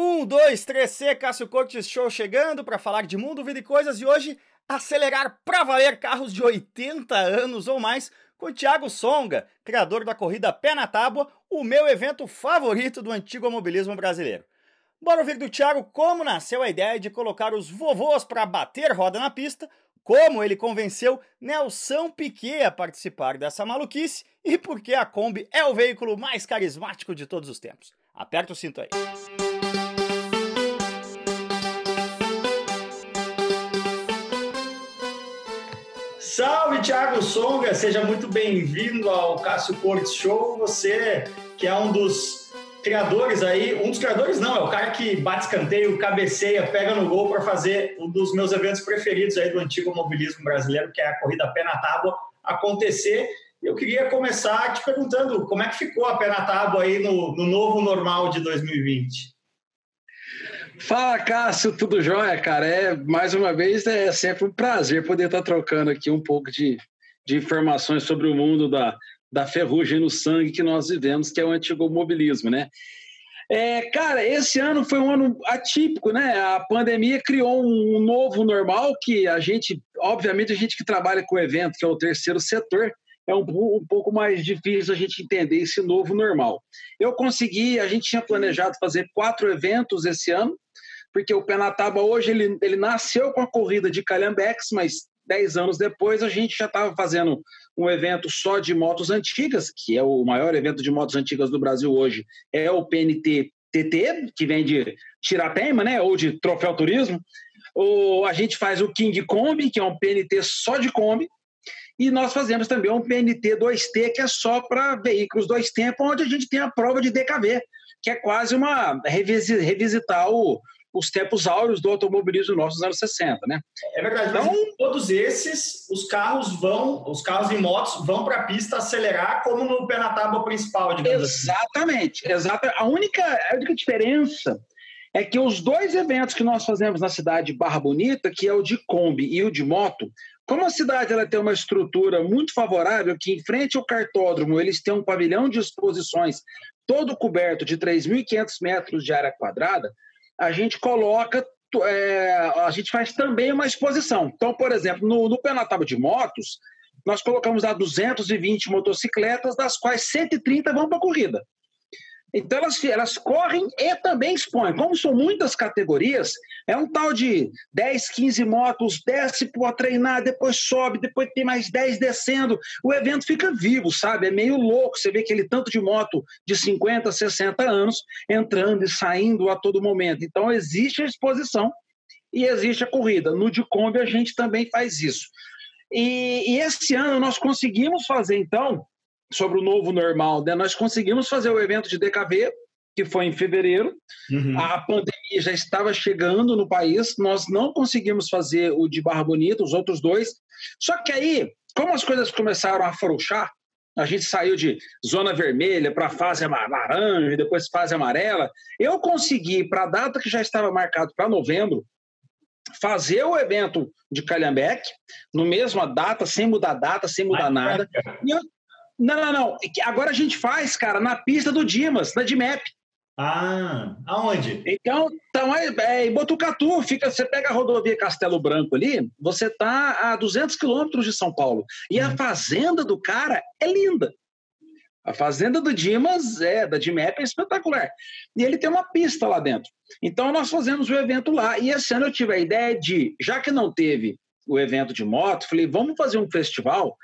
Um, dois, três, C, Cássio Cortes Show chegando para falar de mundo, vida e coisas e hoje acelerar para valer carros de 80 anos ou mais com Thiago Songa, criador da corrida Pé na Tábua, o meu evento favorito do antigo automobilismo brasileiro. Bora ouvir do Thiago como nasceu a ideia de colocar os vovôs para bater roda na pista, como ele convenceu Nelson Piquet a participar dessa maluquice e por que a Kombi é o veículo mais carismático de todos os tempos. Aperta o cinto aí. Salve, Thiago Songa! Seja muito bem-vindo ao Cássio Cortes Show. Você que é um dos criadores aí, um dos criadores não, é o cara que bate escanteio, cabeceia, pega no gol para fazer um dos meus eventos preferidos aí do antigo mobilismo brasileiro, que é a corrida pé na tábua, acontecer. Eu queria começar te perguntando como é que ficou a pé na tábua aí no, no novo normal de 2020. Fala, Cássio, tudo jóia, cara? É, mais uma vez, é sempre um prazer poder estar trocando aqui um pouco de, de informações sobre o mundo da, da ferrugem no sangue que nós vivemos, que é o antigo mobilismo, né? É, cara, esse ano foi um ano atípico, né? A pandemia criou um novo normal que a gente, obviamente, a gente que trabalha com evento, que é o terceiro setor, é um, um, pouco mais difícil a gente entender esse novo normal. Eu consegui, a gente tinha planejado fazer quatro eventos esse ano, porque o Penataba hoje ele, ele nasceu com a corrida de Calhambeques, mas dez anos depois a gente já estava fazendo um evento só de motos antigas, que é o maior evento de motos antigas do Brasil hoje, é o PNT TT, que vem de Tiratema, né, ou de Troféu Turismo. Ou a gente faz o King Kombi, que é um PNT só de Kombi, e nós fazemos também um PNT 2T, que é só para veículos dois tempos, onde a gente tem a prova de DKV, que é quase uma revisitar o, os tempos áureos do automobilismo nosso dos anos 60, né? É verdade. Então, todos esses, os carros vão, os carros e motos vão para a pista acelerar como no pé na tábua principal, digamos. Exatamente, assim. exatamente. A única, a única diferença é que os dois eventos que nós fazemos na cidade de Barra Bonita, que é o de Kombi e o de moto, como a cidade ela tem uma estrutura muito favorável, que em frente ao cartódromo eles têm um pavilhão de exposições todo coberto de 3.500 metros de área quadrada, a gente coloca, é, a gente faz também uma exposição. Então, por exemplo, no, no Penataba de Motos, nós colocamos lá 220 motocicletas, das quais 130 vão para a corrida. Então elas, elas correm e também expõem. Como são muitas categorias, é um tal de 10, 15 motos, desce para treinar, depois sobe, depois tem mais 10 descendo. O evento fica vivo, sabe? É meio louco. Você vê aquele tanto de moto de 50, 60 anos entrando e saindo a todo momento. Então existe a exposição e existe a corrida. No de Kombi a gente também faz isso. E, e esse ano nós conseguimos fazer, então, sobre o novo normal, né? nós conseguimos fazer o evento de DKV, que foi em fevereiro. Uhum. A pandemia já estava chegando no país, nós não conseguimos fazer o de Barra Bonita, os outros dois. Só que aí, como as coisas começaram a afrouxar, a gente saiu de zona vermelha para fase laranja, depois fase amarela. Eu consegui, para a data que já estava marcado para novembro, fazer o evento de Calhambeque, no mesma data, sem mudar data, sem mudar nada. E eu, não, não, não. Agora a gente faz, cara, na pista do Dimas, na DMAP. Ah, aonde? Então, então é, é, em Botucatu, fica, você pega a rodovia Castelo Branco ali, você está a 200 quilômetros de São Paulo. E a uhum. fazenda do cara é linda. A fazenda do Dimas, é, da DMAP, é espetacular. E ele tem uma pista lá dentro. Então, nós fazemos o evento lá. E esse ano eu tive a ideia de, já que não teve o evento de moto, falei, vamos fazer um festival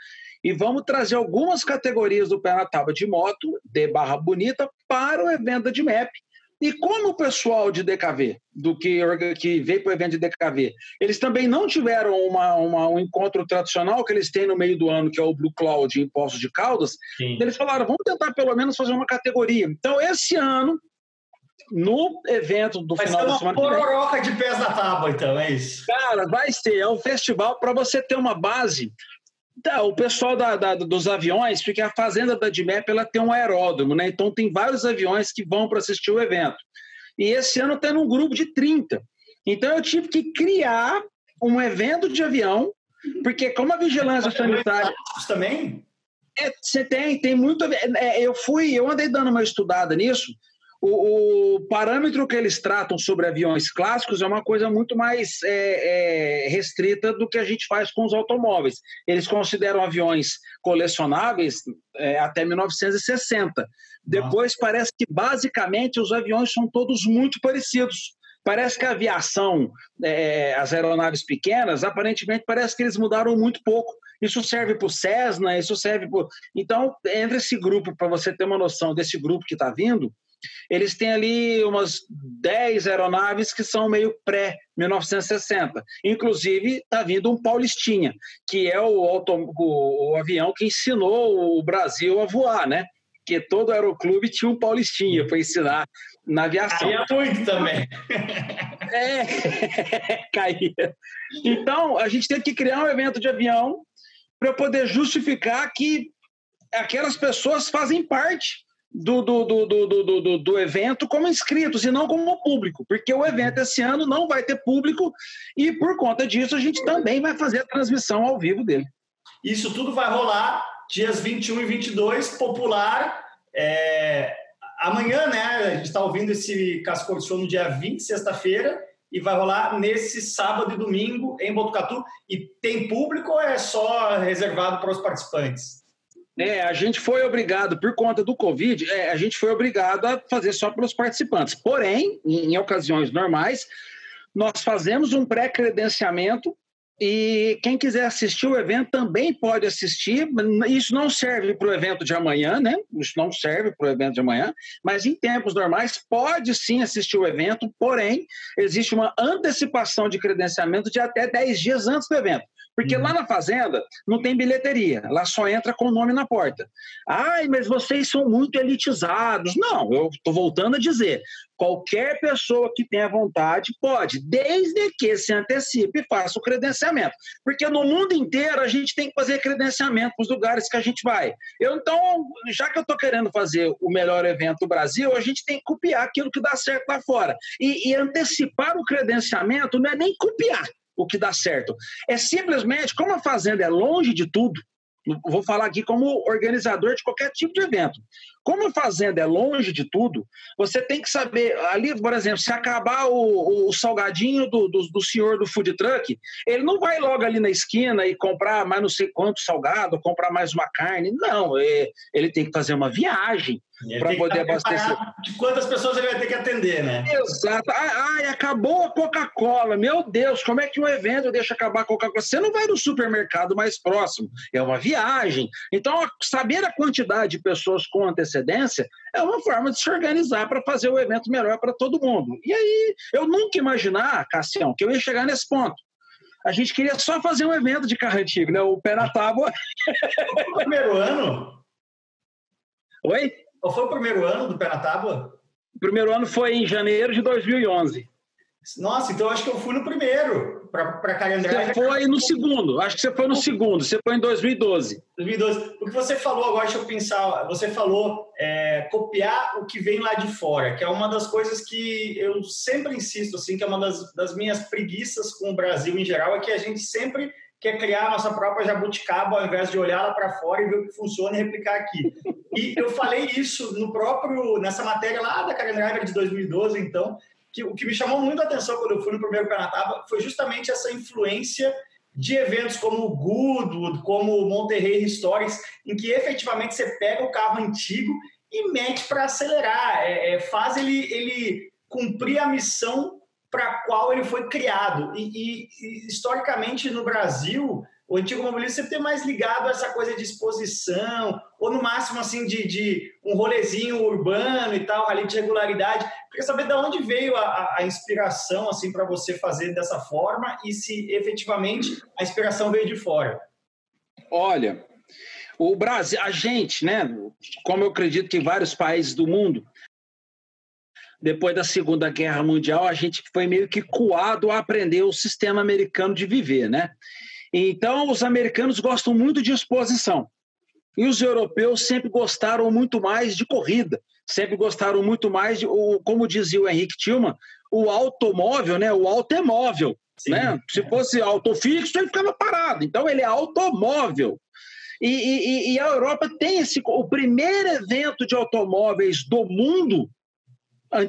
e vamos trazer algumas categorias do pé na tábua de moto, de Barra Bonita, para o evento de MEP. E como o pessoal de DKV, do que, que veio para o evento de DKV, eles também não tiveram uma, uma, um encontro tradicional que eles têm no meio do ano, que é o Blue Cloud em Poços de Caldas, Sim. eles falaram, vamos tentar pelo menos fazer uma categoria. Então, esse ano, no evento do vai final da semana. Vai ser uma pororoca de pés na tábua, então, é isso? Cara, vai ser. É um festival para você ter uma base o pessoal da, da, dos aviões, porque a fazenda da DMEP ela tem um aeródromo, né? Então tem vários aviões que vão para assistir o evento. E esse ano tem um grupo de 30. Então eu tive que criar um evento de avião, porque como a vigilância sanitária. também? É, você tem, tem muito. É, eu fui, eu andei dando uma estudada nisso. O, o, parâmetro que eles tratam sobre aviões clássicos é uma coisa muito mais é, é, restrita do que a gente faz com os automóveis. Eles consideram aviões colecionáveis é, até 1960. Depois parece que basicamente os aviões são todos muito parecidos. Parece que a aviação, é, as aeronaves pequenas, aparentemente parece que eles mudaram muito pouco. Isso serve para o Cessna, isso serve para. Então, entre esse grupo, para você ter uma noção desse grupo que está vindo, eles têm ali umas 10 aeronaves que são meio pré-1960. Inclusive, está vindo um Paulistinha, que é o, o, o, avião que ensinou o Brasil a voar, né? Que todo aeroclube tinha um Paulistinha para ensinar na aviação. Caía muito também. É, caía. Então, a gente teve que criar um evento de avião para poder justificar que aquelas pessoas fazem parte do, do, do, do, do, do, evento como inscritos e não como público, porque o evento esse ano não vai ter público e por conta disso a gente também vai fazer a transmissão ao vivo dele. Isso tudo vai rolar dias 21 e 22, popular. É, amanhã, né? A gente está ouvindo esse Cascor Show no dia 20, sexta-feira, e vai rolar nesse sábado e domingo em Botucatu. E tem público ou é só reservado para os participantes? É, a gente foi obrigado, por conta do Covid, é, a gente foi obrigado a fazer só pelos participantes. Porém, em, em ocasiões normais, nós fazemos um pré-credenciamento e quem quiser assistir o evento também pode assistir. Isso não serve para o evento de amanhã, né? Isso não serve para o evento de amanhã, mas em tempos normais pode sim assistir o evento, porém, existe uma antecipação de credenciamento de até 10 dias antes do evento. Porque uhum. lá na fazenda não tem bilheteria, lá só entra com o nome na porta. Ai, mas vocês são muito elitizados. Não, eu estou voltando a dizer: qualquer pessoa que tenha vontade pode, desde que se antecipe e faça o credenciamento. Porque no mundo inteiro a gente tem que fazer credenciamento para os lugares que a gente vai. Eu, então, já que eu estou querendo fazer o melhor evento do Brasil, a gente tem que copiar aquilo que dá certo lá fora. E, e antecipar o credenciamento não é nem copiar o que dá certo. É simplesmente, como a Fazenda é longe de tudo, vou falar aqui como organizador de qualquer tipo de evento. Como a fazenda é longe de tudo, você tem que saber, ali, por exemplo, se acabar o, o salgadinho do, do, do, senhor do food truck, ele não vai logo ali na esquina e comprar mais não sei quanto salgado, comprar mais uma carne. Não, é, ele tem que fazer uma viagem para poder abastecer. De quantas pessoas ele vai ter que atender, né? Exato. Ai, acabou a Coca-Cola. Meu Deus, como é que um evento deixa acabar a Coca-Cola? Você não vai no supermercado mais próximo. É uma viagem. Então, saber a quantidade de pessoas com antecedência é uma forma de se organizar para fazer o evento melhor para todo mundo. E aí, eu nunca imaginar, Cassião, que eu ia chegar nesse ponto. A gente queria só fazer um evento de carro antigo, né? O pé na tábua. o primeiro ano? Oi? Qual foi o primeiro ano do Pé na Tábua? O primeiro ano foi em janeiro de 2011. Nossa, então acho que eu fui no primeiro para calendário. Você foi no segundo, acho que você foi no segundo, você foi em 2012. 2012. O que você falou agora, deixa eu pensar, você falou é, copiar o que vem lá de fora, que é uma das coisas que eu sempre insisto, assim, que é uma das, das minhas preguiças com o Brasil em geral, é que a gente sempre quer criar a nossa própria jabuticaba ao invés de olhar lá para fora e ver o que funciona e replicar aqui. E eu falei isso no próprio nessa matéria lá da Karen Driver de 2012, então, que o que me chamou muito a atenção quando eu fui no primeiro Canataba foi justamente essa influência de eventos como o Goodwood, como o Monterrey Historics, em que efetivamente você pega o carro antigo e mete para acelerar, é, é, faz ele, ele cumprir a missão para a qual ele foi criado. E, e, e, historicamente no Brasil, o antigo mobilismo sempre tem mais ligado a essa coisa de exposição, ou no máximo assim de, de um rolezinho urbano e tal, ali de regularidade. Queria saber de onde veio a, a inspiração assim para você fazer dessa forma e se efetivamente a inspiração veio de fora. Olha, o Brasil, a gente, né, como eu acredito que vários países do mundo, depois da Segunda Guerra Mundial, a gente foi meio que coado a aprender o sistema americano de viver, né? Então, os americanos gostam muito de exposição. E os europeus sempre gostaram muito mais de corrida, sempre gostaram muito mais de, como dizia o Henrique Tillman, o automóvel, né? O automóvel, né? Se fosse autofixo, ele ficava parado. Então, ele é automóvel. E, e, e, a Europa tem esse. O primeiro evento de automóveis do mundo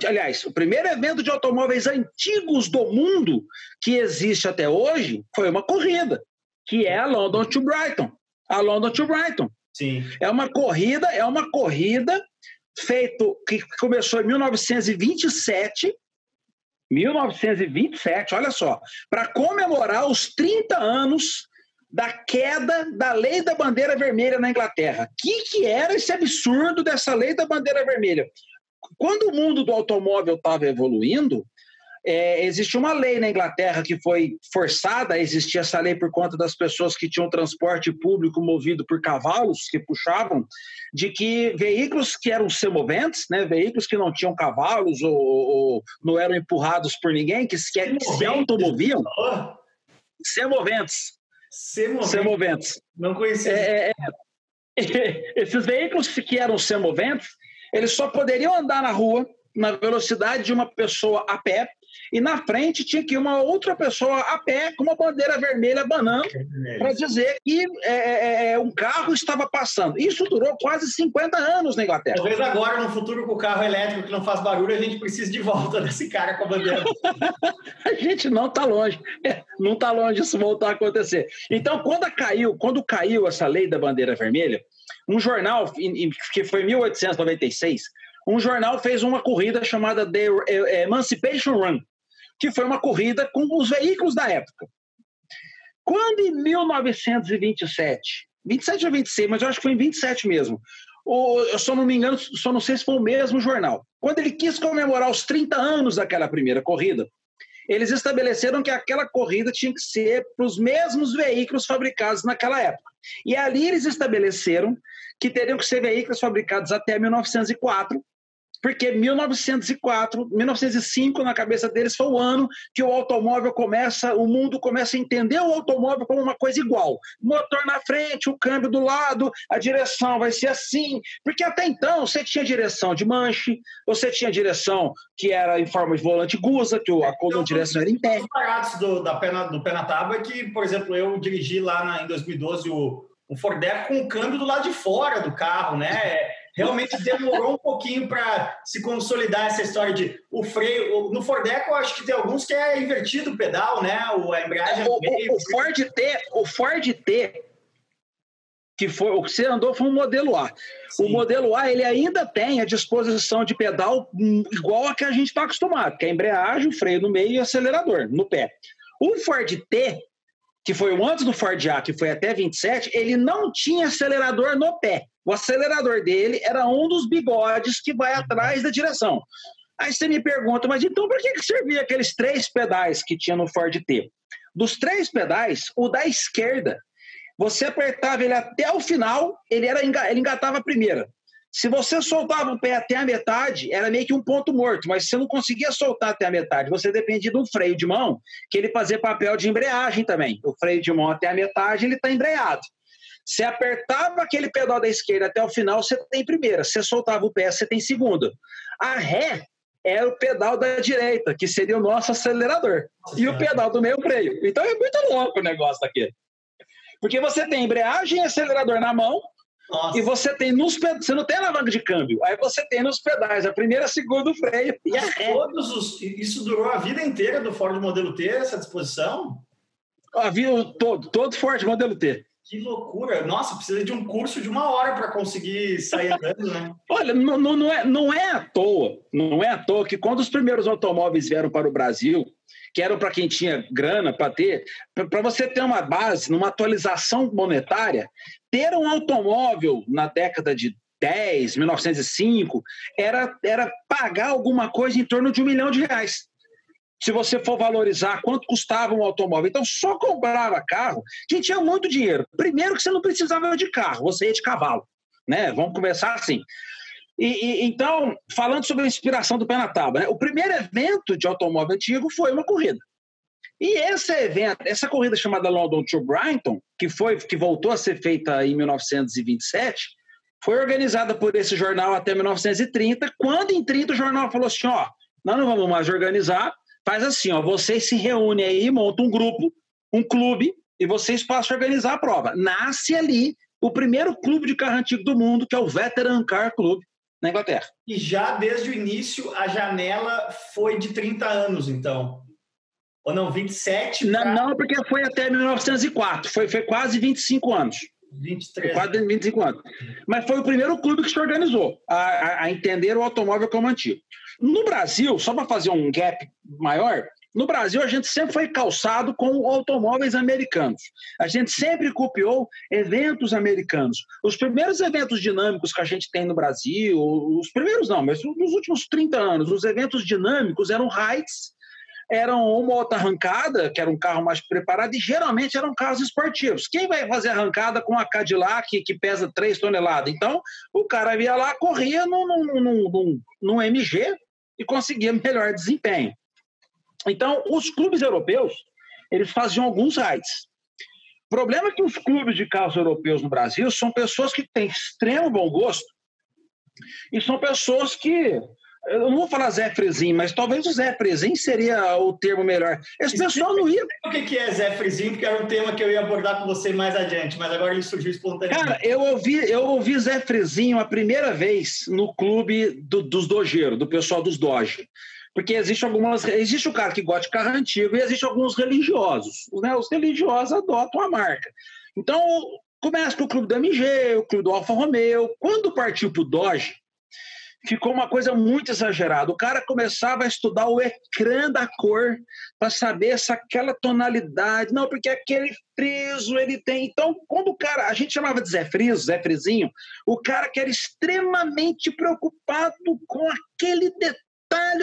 aliás, o primeiro evento de automóveis antigos do mundo que existe até hoje foi uma corrida, que é a London to Brighton. A London to Brighton. Sim. É uma corrida, é uma corrida feito que começou em 1927 1927, olha só, para comemorar os 30 anos da queda da lei da bandeira vermelha na Inglaterra. O que, que era esse absurdo dessa lei da bandeira vermelha? Quando o mundo do automóvel estava evoluindo, é, existe uma lei na Inglaterra que foi forçada a existir essa lei por conta das pessoas que tinham transporte público movido por cavalos que puxavam, de que veículos que eram semoventes, né, veículos que não tinham cavalos ou, ou não eram empurrados por ninguém, que, que, que se automoviam, semoventes. Semoventes. semoventes. Não conhecia. É, é, é. esses veículos que eram semoventes, eles só poderiam andar na rua na velocidade de uma pessoa a pé e na frente tinha que uma outra pessoa a pé com uma bandeira vermelha banando para dizer que é, é, é, um carro estava passando. Isso durou quase 50 anos na Inglaterra. Talvez agora, no futuro, com o carro elétrico que não faz barulho, a gente precise de volta desse cara com a bandeira. a gente não está longe. É, não está longe disso voltar a acontecer. Então, quando caiu, quando caiu essa lei da bandeira vermelha, um jornal, que foi em 1896, um jornal fez uma corrida chamada The Emancipation Run, que foi uma corrida com os veículos da época. Quando em 1927, 27 ou 26, mas eu acho que foi em 27 mesmo, ou, eu só não me engano, só não sei se foi o mesmo jornal. Quando ele quis comemorar os 30 anos daquela primeira corrida, eles estabeleceram que aquela corrida tinha que ser para os mesmos veículos fabricados naquela época. E ali eles estabeleceram que teriam que ser veículos fabricados até 1904 porque 1904, 1905 na cabeça deles foi o ano que o automóvel começa, o mundo começa a entender o automóvel como uma coisa igual. Motor na frente, o câmbio do lado, a direção vai ser assim, porque até então você tinha direção de manche, você tinha direção que era em forma de volante gusa, que a coluna de direção era interna. Do, da pena, do pé na tábua é que, por exemplo, eu dirigi lá na, em 2012 o, o Ford Eco com o câmbio do lado de fora do carro, né? Realmente demorou um pouquinho para se consolidar essa história de o freio. No Fordeco, eu acho que tem alguns que é invertido o pedal, né? A embreagem. O, meio, o, o Ford T, o Ford T, que foi o que você andou foi um modelo A. Sim. O modelo A ele ainda tem a disposição de pedal igual a que a gente está acostumado, que é a embreagem, o freio no meio e acelerador no pé. O Ford T, que foi o antes do Ford A, que foi até 27, ele não tinha acelerador no pé. O acelerador dele era um dos bigodes que vai atrás da direção. Aí você me pergunta, mas então por que, que servia aqueles três pedais que tinha no Ford T? Dos três pedais, o da esquerda, você apertava ele até o final, ele, era, ele engatava a primeira. Se você soltava o pé até a metade, era meio que um ponto morto, mas você não conseguia soltar até a metade. Você dependia de um freio de mão, que ele fazia papel de embreagem também. O freio de mão até a metade, ele está embreado. Você apertava aquele pedal da esquerda até o final, você tem primeira. Você soltava o pé, você tem segunda. A ré é o pedal da direita, que seria o nosso acelerador. E o pedal do meio, freio. Então é muito louco o negócio daquele. Porque você tem embreagem e acelerador na mão, nossa. E você tem nos pedais, você não tem alavanca de câmbio, aí você tem nos pedais, a primeira, a segunda, o freio e a ré. Todos os, isso durou a vida inteira do Ford Modelo T, essa disposição? A vida, todo, todo Ford Modelo T. Que loucura! Nossa, precisa de um curso de uma hora para conseguir sair andando, né? Olha, não, não, é, não é à toa, não é à toa que quando os primeiros automóveis vieram para o Brasil, que eram para quem tinha grana para ter, para você ter uma base, numa atualização monetária, ter um automóvel na década de 10, 1905, era, era pagar alguma coisa em torno de um milhão de reais se você for valorizar quanto custava um automóvel. Então, só comprava carro quem tinha muito dinheiro. Primeiro que você não precisava de carro, você ia de cavalo. Né? Vamos começar assim. E, e, então, falando sobre a inspiração do pé na tábua, né? o primeiro evento de automóvel antigo foi uma corrida. E esse evento, essa corrida chamada London to Brighton, que foi que voltou a ser feita em 1927, foi organizada por esse jornal até 1930, quando em 30 o jornal falou assim, ó, nós não vamos mais organizar, faz assim, ó, vocês se reúnem aí, montam um grupo, um clube, e vocês passam a organizar a prova. Nasce ali o primeiro clube de carro antigo do mundo, que é o Veteran Car Club, na Inglaterra. E já desde o início a janela foi de 30 anos, então. Ou não, 27? Pra... Não, não, porque foi até 1904, foi, foi quase 25 anos. 23. Foi quase 25 anos. Mas foi o primeiro clube que se organizou a, a, a entender o automóvel como antigo. No Brasil, só para fazer um gap maior, no Brasil, a gente sempre foi calçado com automóveis americanos. A gente sempre copiou eventos americanos. Os primeiros eventos dinâmicos que a gente tem no Brasil, os primeiros não, mas nos últimos 30 anos, os eventos dinâmicos eram heights, eram uma outra arrancada, que era um carro mais preparado, e geralmente eram carros esportivos. Quem vai fazer arrancada com a Cadillac que pesa 3 toneladas? Então, o cara ia lá, corria num, num, num, num MG e conseguia melhor desempenho. Então, os clubes europeus, eles faziam alguns raids. O problema é que os clubes de carros europeus no Brasil são pessoas que têm extremo bom gosto e são pessoas que eu não vou falar Zé Frezinho, mas talvez o Zé Frezinho seria o termo melhor. Esse pessoal não ia. O que é Zé Frezinho? Porque era um tema que eu ia abordar com você mais adiante, mas agora ele surgiu espontaneamente. Cara, eu ouvi, eu ouvi Zé Frezinho a primeira vez no clube do, dos Dojeiros, do pessoal dos Doge porque existe algumas existe o cara que gosta de carro antigo e existe alguns religiosos né? os religiosos adotam a marca. Então começa com o clube da MG o clube do Alfa Romeo. Quando partiu para o Dodge ficou uma coisa muito exagerada. O cara começava a estudar o ecrã da cor para saber se aquela tonalidade não porque aquele friso ele tem. Então quando o cara a gente chamava de Zé Friso Zé Frizinho o cara que era extremamente preocupado com aquele detalhe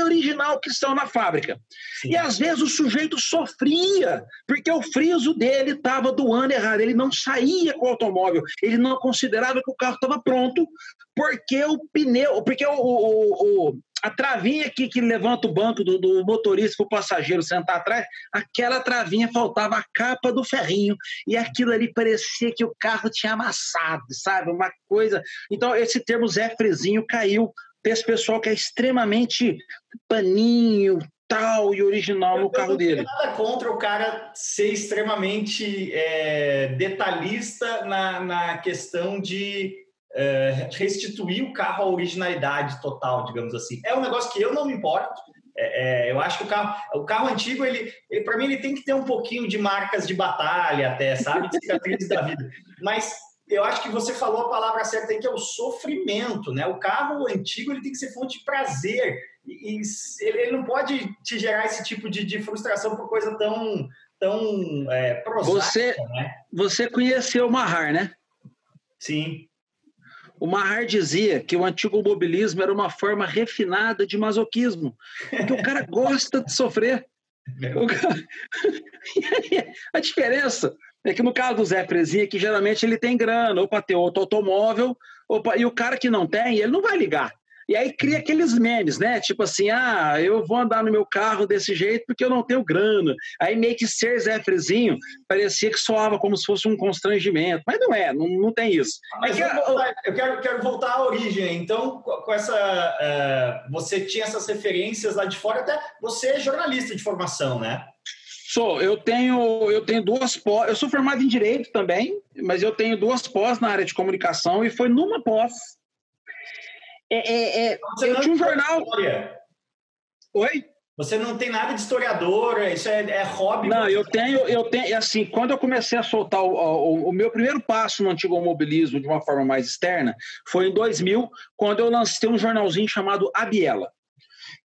original que estão na fábrica. Sim. E às vezes o sujeito sofria, porque o friso dele estava do ano errado, ele não saía com o automóvel, ele não considerava que o carro estava pronto, porque o pneu, porque o, o, o a travinha que, que levanta o banco do, do motorista para o passageiro sentar atrás, aquela travinha faltava a capa do ferrinho, e aquilo ali parecia que o carro tinha amassado, sabe? Uma coisa. Então, esse termo Zé Frezinho caiu esse pessoal que é extremamente paninho, tal e original no carro dele. Nada contra o cara ser extremamente é, detalhista na, na questão de é, restituir o carro à originalidade total, digamos assim. É um negócio que eu não me importo. É, é, eu acho que o carro, o carro antigo, ele, ele para mim, ele tem que ter um pouquinho de marcas de batalha, até, sabe? De cicatrizes da vida. Mas eu acho que você falou a palavra certa aí, que é o sofrimento, né? O carro antigo ele tem que ser fonte de prazer e, e ele não pode te gerar esse tipo de, de frustração por coisa tão tão é, prosaica, você né? você conheceu o Mahar, né? Sim. O Mahar dizia que o antigo mobilismo era uma forma refinada de masoquismo, porque o cara gosta de sofrer. Cara... a diferença é que no caso do Zé Frezinha, que geralmente ele tem grana, ou para ter outro automóvel, ou pra... e o cara que não tem, ele não vai ligar. E aí cria aqueles memes, né? Tipo assim, ah, eu vou andar no meu carro desse jeito porque eu não tenho grana. Aí meio que ser Zé Frezinho parecia que soava como se fosse um constrangimento. Mas não é, não, não tem isso. Mas é que... eu, eu, quero, quero voltar à origem. Então, com essa. Uh, você tinha essas referências lá de fora, até você é jornalista de formação, né? Sou, eu tenho, eu tenho duas pós, eu sou formado em direito também, mas eu tenho duas pós na área de comunicação e foi numa pós. É, é, é, eu tinha um jornal. História. Oi? Você não tem nada de historiador, isso é, é hobby? Não, eu tenho, eu tenho, assim, quando eu comecei a soltar o, o, o, meu primeiro passo no antigo mobilismo de uma forma mais externa foi em 2000, quando eu lancei um jornalzinho chamado Abiela.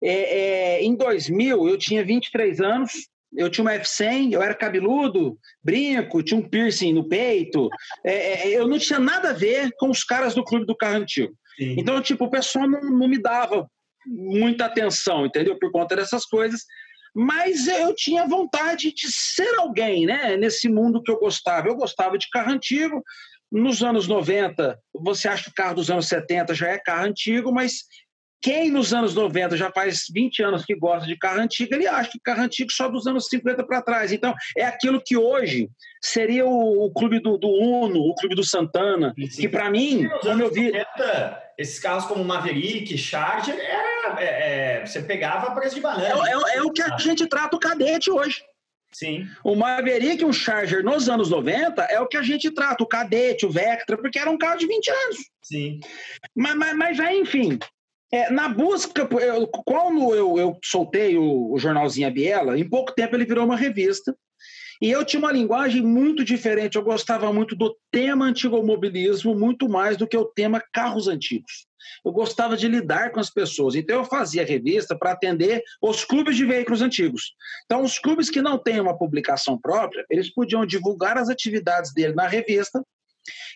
É, é, em 2000, eu tinha 23 anos, eu tinha uma F100, eu era cabeludo, brinco, tinha um piercing no peito. É, é, eu não tinha nada a ver com os caras do clube do carro antigo. Sim. Então, tipo, o pessoal não, não me dava muita atenção, entendeu? Por conta dessas coisas. Mas eu tinha vontade de ser alguém, né? Nesse mundo que eu gostava. Eu gostava de carro antigo. Nos anos 90, você acha que o carro dos anos 70 já é carro antigo, mas quem nos anos 90 já faz 20 anos que gosta de carro antigo, ele acha que carro antigo só dos anos 50 para trás. Então, é aquilo que hoje seria o, o clube do, do, Uno, o clube do Santana, sim. que para mim, como eu vi. 90, esses carros como Maverick, Charger, era, é, é, você pegava a preço de banana. É, é, é, o que a gente trata o cadete hoje. Sim. O Maverick, um Charger nos anos 90, é o que a gente trata, o Cadete, o Vectra, porque era um carro de 20 anos. Sim. Mas, mas, mas aí, enfim, é, na busca, eu, quando eu, eu soltei o, o jornalzinho A Biela, em pouco tempo ele virou uma revista. E eu tinha uma linguagem muito diferente. Eu gostava muito do tema antigo mobilismo, muito mais do que o tema carros antigos eu gostava de lidar com as pessoas. Então, eu fazia revista para atender os clubes de veículos antigos. Então, os clubes que não têm uma publicação própria, eles podiam divulgar as atividades dele na revista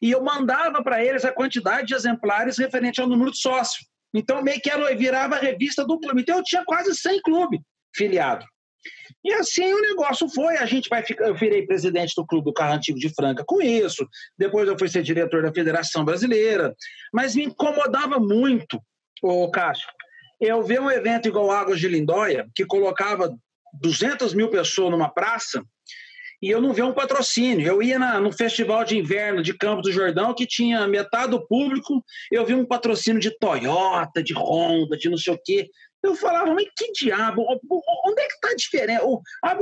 e eu mandava para eles a quantidade de exemplares referente ao número de sócio. Então, meio que ela virava a revista do clube. Então, eu tinha quase 100 clubes filiados. E assim o negócio foi. A gente vai ficar. Eu virei presidente do Clube do Carro Antigo de Franca com isso. Depois eu fui ser diretor da Federação Brasileira. Mas me incomodava muito, o Cássio, eu ver um evento igual Águas de Lindóia, que colocava 200 mil pessoas numa praça, e eu não ver um patrocínio. Eu ia na, no festival de inverno de Campos do Jordão, que tinha metade do público, eu vi um patrocínio de Toyota, de Honda, de não sei o quê. Eu falava, mas que diabo? Onde é que está a diferença?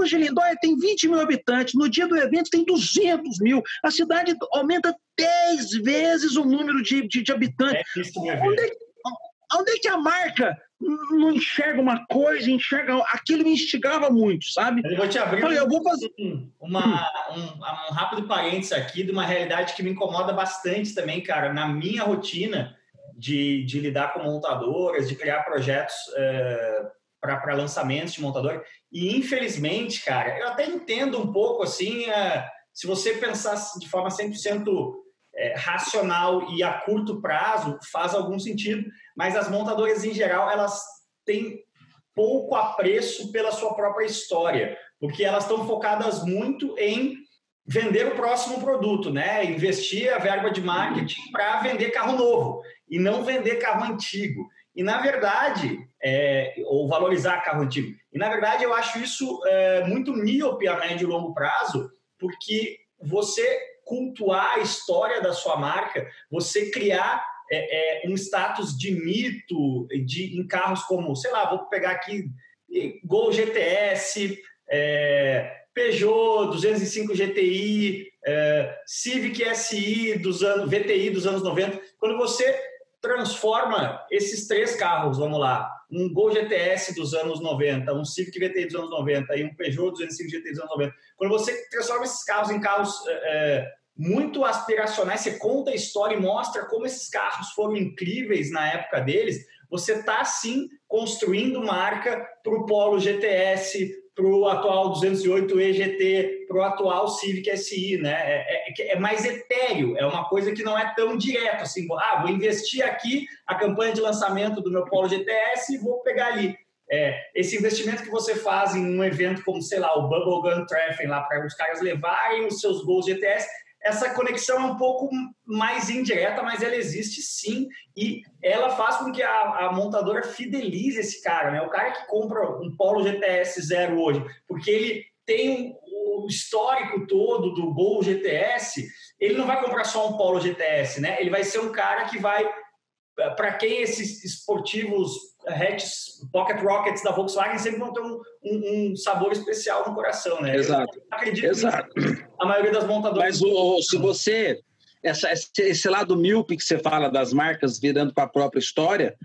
De Lindóia tem 20 mil habitantes, no dia do evento tem 200 mil. A cidade aumenta 10 vezes o número de, de, de habitantes. É onde, é, onde é que a marca não enxerga uma coisa, enxerga. Aquilo me instigava muito, sabe? Eu vou te abrir um, eu vou fazer... uma, um, um rápido parênteses aqui de uma realidade que me incomoda bastante também, cara, na minha rotina de, de lidar com montadoras, de criar projetos é, para lançamentos de montador. E, infelizmente, cara, eu até entendo um pouco, assim, é, se você pensar de forma 100% é, racional e a curto prazo, faz algum sentido, mas as montadoras, em geral, elas têm pouco apreço pela sua própria história, porque elas estão focadas muito em vender o próximo produto, né? Investir a verba de marketing para vender carro novo e não vender carro antigo. E, na verdade, é, ou valorizar carro antigo. E, na verdade, eu acho isso é, muito míope a médio e longo prazo, porque você cultuar a história da sua marca, você criar é, é, um status de mito de, em carros como, sei lá, vou pegar aqui Gol GTS, é, Peugeot 205 GTI, é, Civic SI dos anos VTI dos anos 90. Quando você transforma esses três carros, vamos lá, um Gol GTS dos anos 90, um Civic VTI dos anos 90 e um Peugeot 205 GTI dos anos 90, quando você transforma esses carros em carros é, muito aspiracionais, você conta a história e mostra como esses carros foram incríveis na época deles, você está sim construindo marca para o Polo GTS, para o atual 208 EGT, para o atual Civic SI, né? É, é, é, mais etéreo, é uma coisa que não é tão direto assim. Ah, vou investir aqui a campanha de lançamento do meu Polo GTS e vou pegar ali. É, esse investimento que você faz em um evento como, sei lá, o Bubblegum Treffing, lá para os caras levarem os seus gols GTS, essa conexão é um pouco mais indireta, mas ela existe sim, e ela faz com que a, a, montadora fidelize esse cara, né? O cara que compra um Polo GTS zero hoje, porque ele tem o histórico todo do Gol GTS, ele não vai comprar só um Polo GTS, né? Ele vai ser um cara que vai para quem esses esportivos hatches, pocket rockets da Volkswagen sempre vão ter um, um, um, sabor especial no coração, né? Exato. Eu acredito Exato. a maioria das montadoras. Mas o, se você essa, esse lado míope que você fala das marcas virando para a própria história,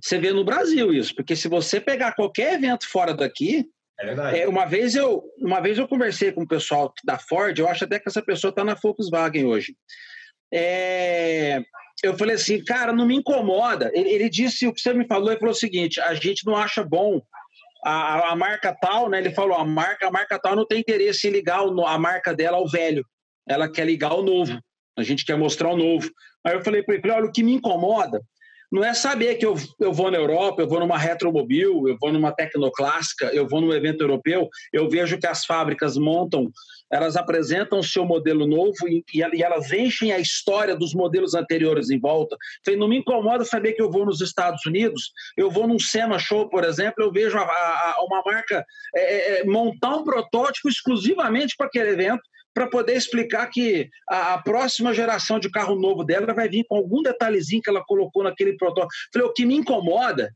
você vê no Brasil isso, porque se você pegar qualquer evento fora daqui, é verdade. É, uma vez eu uma vez eu conversei com o pessoal da Ford, eu acho até que essa pessoa está na Volkswagen hoje. É, eu falei assim, cara, não me incomoda. Ele, ele, disse o que você me falou, ele falou o seguinte: a gente não acha bom a, a marca tal, né? Ele falou, a marca, a marca tal não tem interesse em ligar o, a marca dela ao velho. Ela quer ligar o novo. A gente quer mostrar o novo. Aí eu falei para ele, olha, o que me incomoda não é saber que eu, eu vou na Europa, eu vou numa retromobil, eu vou numa tecnoclássica, eu vou num evento europeu, eu vejo que as fábricas montam, elas apresentam o seu modelo novo e, e elas enchem a história dos modelos anteriores em volta. Então, não me incomoda saber que eu vou nos Estados Unidos, eu vou num SEMA Show, por exemplo, eu vejo a, a, uma marca é, é, montar um protótipo exclusivamente para aquele evento, para poder explicar que a, a, próxima geração de carro novo dela vai vir com algum detalhezinho que ela colocou naquele protótipo. Falei, o que me incomoda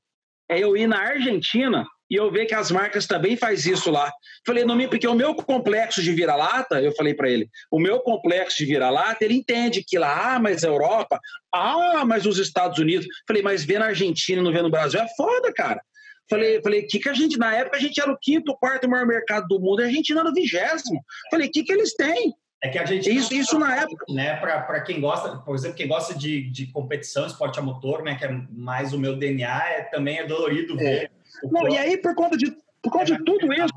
é eu ir na Argentina e eu ver que as marcas também faz isso lá. Falei, não me, porque o meu complexo de vira-lata, eu falei para ele, o meu complexo de vira-lata, ele entende que lá, ah, mas a Europa, ah, mas os Estados Unidos. Falei, mas ver na Argentina e não ver no Brasil é foda, cara. Falei, falei, que que a gente, na época a gente era o quinto, quarto maior mercado do mundo, a Argentina era o vigésimo. Falei, o que que eles têm? É que a gente isso, isso na época, né? Para quem gosta, por exemplo, quem gosta de, de competição, esporte a motor, né? Que é mais o meu DNA, é, também é dolorido é. Não, e aí por conta de por conta de tudo isso,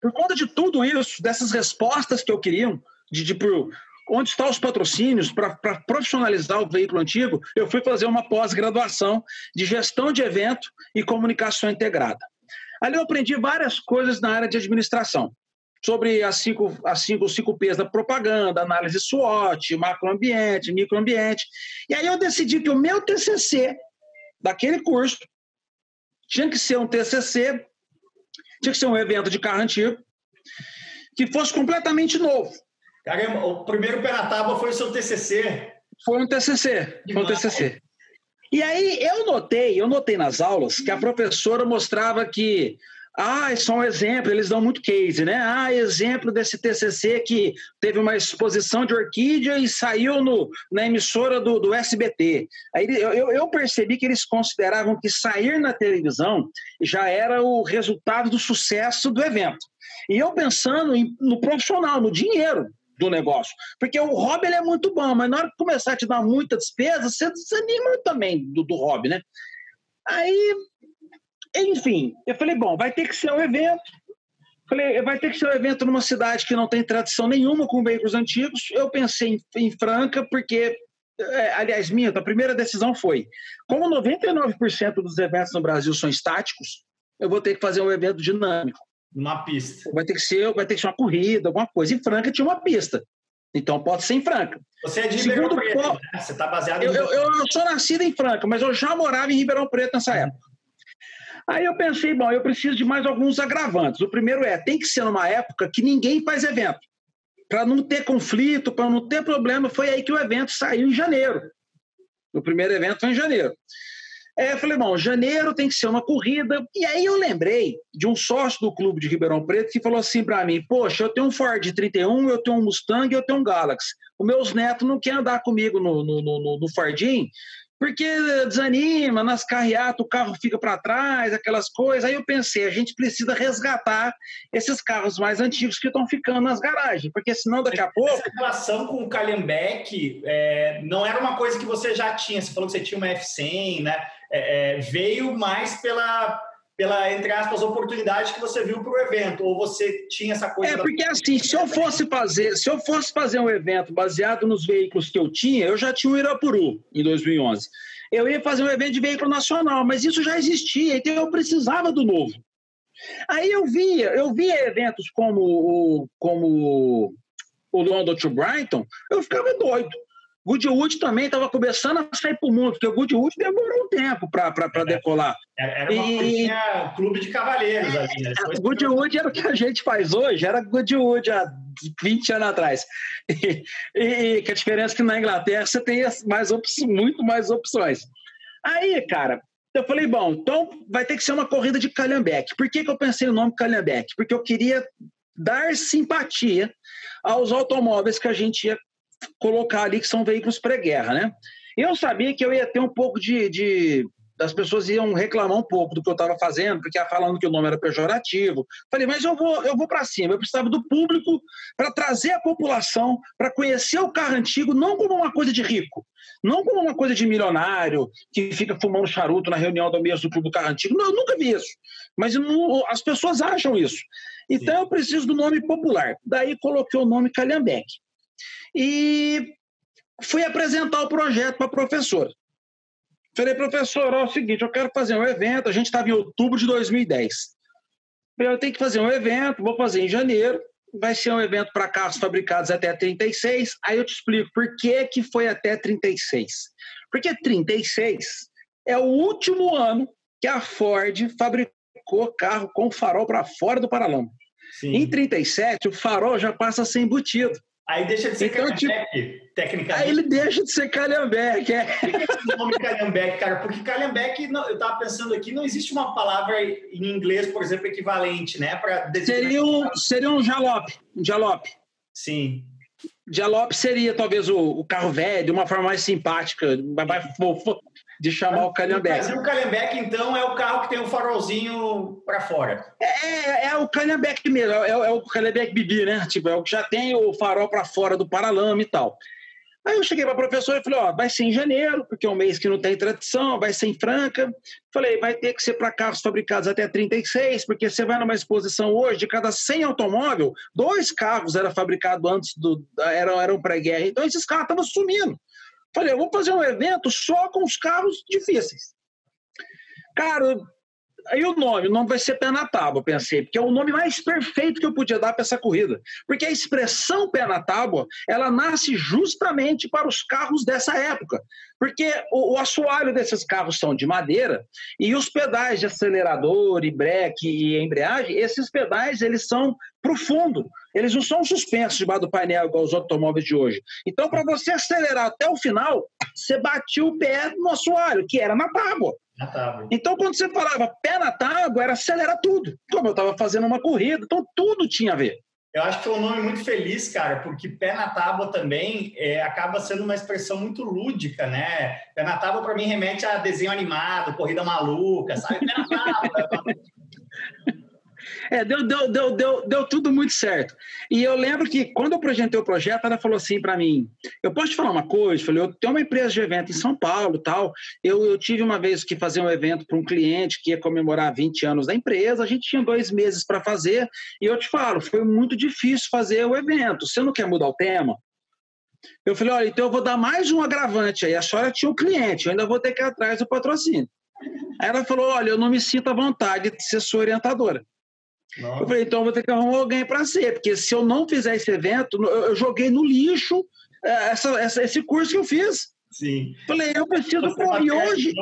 por conta de tudo isso, dessas respostas que eu queria, de, de por, onde estão os patrocínios para profissionalizar o veículo antigo, eu fui fazer uma pós-graduação de gestão de evento e comunicação integrada. Ali eu aprendi várias coisas na área de administração sobre as cinco, as cinco, os cinco P's da propaganda, análise SWOT, macroambiente, microambiente. E aí eu decidi que o meu TCC daquele curso tinha que ser um TCC, tinha que ser um evento de carro antigo, que fosse completamente novo. Caramba, o primeiro pé na tábua foi o seu TCC? Foi um TCC, foi um TCC. E aí eu notei, eu notei nas aulas que a professora mostrava que ah, é só um exemplo, eles dão muito case, né? Ah, exemplo desse TCC que teve uma exposição de orquídea e saiu no, na emissora do, do SBT. Aí eu, eu percebi que eles consideravam que sair na televisão já era o resultado do sucesso do evento. E eu pensando em, no profissional, no dinheiro do negócio. Porque o hobby é muito bom, mas na hora que começar a te dar muita despesa, você desanima também do, do hobby, né? Aí enfim, eu falei, bom, vai ter que ser um evento. Falei, vai ter que ser um evento numa cidade que não tem tradição nenhuma com veículos antigos. Eu pensei em, em Franca, porque, é, aliás, minha, a primeira decisão foi: como 99% dos eventos no Brasil são estáticos, eu vou ter que fazer um evento dinâmico. Uma pista. Vai ter que ser, vai ter que ser uma corrida, alguma coisa. Em Franca tinha uma pista. Então pode ser em Franca. Você é de Ribeirão Segundo, Preto, né? Você está baseado em. Eu, eu, eu, sou nascido em Franca, mas eu já morava em Ribeirão Preto nessa época. Aí eu pensei, bom, eu preciso de mais alguns agravantes. O primeiro é, tem que ser numa época que ninguém faz evento. Para não ter conflito, para não ter problema, foi aí que o evento saiu em janeiro. O primeiro evento foi em janeiro. É, eu falei, bom, janeiro tem que ser uma corrida. E aí eu lembrei de um sócio do clube de Ribeirão Preto que falou assim para mim: Poxa, eu tenho um Ford 31, eu tenho um Mustang, eu tenho um Galaxy. Os meus netos não querem andar comigo no, no, no, no Fordinho, porque desanima, nas carreatas o carro fica para trás, aquelas coisas. Aí eu pensei, a gente precisa resgatar esses carros mais antigos que estão ficando nas garagens, porque senão daqui a pouco... Essa relação com o Calhambeck é, não era uma coisa que você já tinha, você falou que você tinha uma F100, né? É, é, veio mais pela pela, entre aspas, oportunidade que você viu para o evento, ou você tinha essa coisa... É, porque assim, se eu fosse fazer, se eu fosse fazer um evento baseado nos veículos que eu tinha, eu já tinha o Irapuru em 2011. Eu ia fazer um evento de veículo nacional, mas isso já existia, então eu precisava do novo. Aí eu via, eu via eventos como o, como o London to Brighton, eu ficava doido. Goodwood também estava começando a sair para o mundo, porque o Goodwood demorou um tempo para é, decolar. Era uma e... clube de cavaleiros ali. Né? É, Goodwood era o que a gente faz hoje, era Goodwood há 20 anos atrás. E, e, que a diferença é que na Inglaterra você tem mais opções, muito mais opções. Aí, cara, eu falei, bom, então vai ter que ser uma corrida de Calhambeck. Por que, que eu pensei no nome Calhambeck? Porque eu queria dar simpatia aos automóveis que a gente ia colocar ali que são veículos pré-guerra, né? Eu sabia que eu ia ter um pouco de, de as pessoas iam reclamar um pouco do que eu estava fazendo, porque ia falando que o nome era pejorativo. Falei, mas eu vou, eu vou para cima. Eu precisava do público para trazer a população para conhecer o carro antigo, não como uma coisa de rico, não como uma coisa de milionário que fica fumando charuto na reunião do mês do clube do carro antigo. Não, eu nunca vi isso. Mas não, as pessoas acham isso. Então Sim. eu preciso do nome popular. Daí coloquei o nome Calhambeck. E fui apresentar o projeto para a professora. Falei, professor, é o seguinte, eu quero fazer um evento, a gente estava em outubro de 2010. Eu tenho que fazer um evento, vou fazer em janeiro, vai ser um evento para carros fabricados até 36. Aí eu te explico por que, que foi até 36. Porque 36 é o último ano que a Ford fabricou carro com farol para fora do paralama. Sim. Em 37, o farol já passa a ser embutido. Aí deixa de ser então, Calhambeck, tipo, tecnicamente. Aí ele deixa de ser Calhambeck, é. Por que esse nome Calhambeck, cara? Porque Calhambeck, eu estava pensando aqui, não existe uma palavra em inglês, por exemplo, equivalente, né? Pra seria, um, seria um jalope, um jalope. Sim. Jalope seria talvez o, o carro velho, de uma forma mais simpática, mais fofo, de chamar o Calhambeque. o Calhambeque, então, é o carro que tem o farolzinho para fora. É, é, é o Calhambeque mesmo, é, é o Calhambeque Bibi, né? Tipo, é o que já tem o farol para fora do paralama e tal. Aí eu cheguei para a professora e falei, ó, vai ser em janeiro, porque é um mês que não tem tradição, vai ser em Franca. Falei, vai ter que ser para carros fabricados até 36, porque você vai numa exposição hoje, de cada 100 automóvel, dois carros eram fabricados antes do... eram, eram pré-guerra. Então esses carros estavam sumindo. Falei, vou fazer um evento só com os carros difíceis. Cara, Aí o nome, o nome vai ser pé na tábua, pensei, porque é o nome mais perfeito que eu podia dar para essa corrida. Porque a expressão pé na tábua, ela nasce justamente para os carros dessa época. Porque o, o assoalho desses carros são de madeira e os pedais de acelerador e breque e embreagem, esses pedais eles são profundo. Eles não são suspensos debaixo do painel igual os automóveis de hoje. Então, para você acelerar até o final, você batia o pé no assoalho, que era na tábua. Então, quando você falava pé na tábua, era acelerar tudo. Como eu estava fazendo uma corrida, então tudo tinha a ver. Eu acho que foi um nome muito feliz, cara, porque pé na tábua também é, acaba sendo uma expressão muito lúdica, né? Pé na tábua, para mim, remete a desenho animado, corrida maluca, sabe? Pé na tábua. É, deu, deu, deu, deu, deu tudo muito certo. E eu lembro que quando eu projetei o projeto, ela falou assim para mim: eu posso te falar uma coisa? Eu falei, eu tenho uma empresa de evento em São Paulo tal. Eu, eu tive uma vez que fazer um evento para um cliente que ia comemorar 20 anos da empresa, a gente tinha dois meses para fazer, e eu te falo, foi muito difícil fazer o evento. Você não quer mudar o tema? Eu falei, olha, então eu vou dar mais um agravante aí. A senhora tinha um cliente, eu ainda vou ter que ir atrás do patrocínio. Aí ela falou, olha, eu não me sinto à vontade de ser sua orientadora. Nossa. Eu falei, então eu vou ter que arrumar alguém para ser, porque se eu não fizer esse evento, eu joguei no lixo é, essa, essa, esse curso que eu fiz. Sim. Falei, eu preciso, pô, e hoje.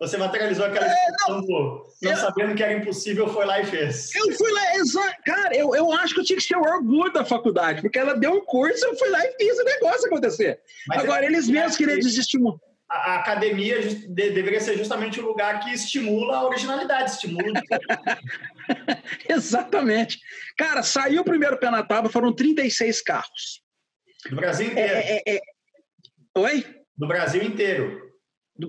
Você materializou aquela é, não, não eu, sabendo que era impossível, foi lá e fez. Eu fui lá, exato. Cara, eu, eu acho que eu tinha que ser o orgulho da faculdade, porque ela deu um curso, eu fui lá e fiz o negócio acontecer. Mas Agora, eles mesmos queriam desestimular a academia deveria ser justamente o lugar que estimula a originalidade, estimula. Exatamente. Cara, saiu o primeiro pé na tábua, foram 36 carros. Do Brasil inteiro. É, é, é... Oi? Do Brasil inteiro.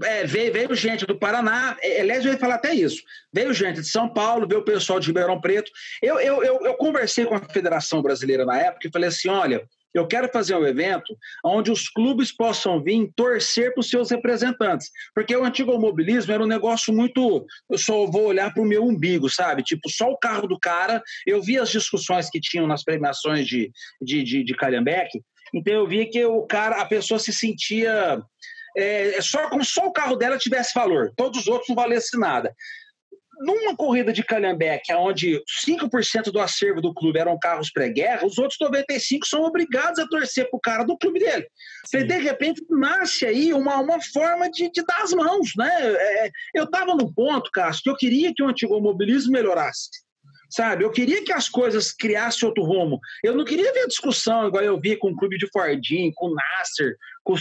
É, veio, veio, gente do Paraná, é, aliás, eu ia falar até isso. Veio gente de São Paulo, veio o pessoal de Ribeirão Preto. Eu, eu, eu, eu conversei com a Federação Brasileira na época e falei assim: olha, eu quero fazer um evento onde os clubes possam vir torcer para os seus representantes. Porque o antigo mobilismo era um negócio muito. Eu só vou olhar para o meu umbigo, sabe? Tipo, só o carro do cara. Eu vi as discussões que tinham nas premiações de, de, de, de Calhambeque, então eu vi que o cara, a pessoa se sentia. É, só como só o carro dela tivesse valor, todos os outros não valessem nada numa corrida de Calhambeque, onde 5% do acervo do clube eram carros pré-guerra, os outros 95% são obrigados a torcer para o cara do clube dele. Sim. De repente, nasce aí uma, uma forma de, de dar as mãos. Né? É, eu estava no ponto, Cássio, que eu queria que o antigo mobilismo melhorasse sabe? Eu queria que as coisas criassem outro rumo. Eu não queria ver discussão igual eu vi com o clube de Fordinho, com o Nasser, com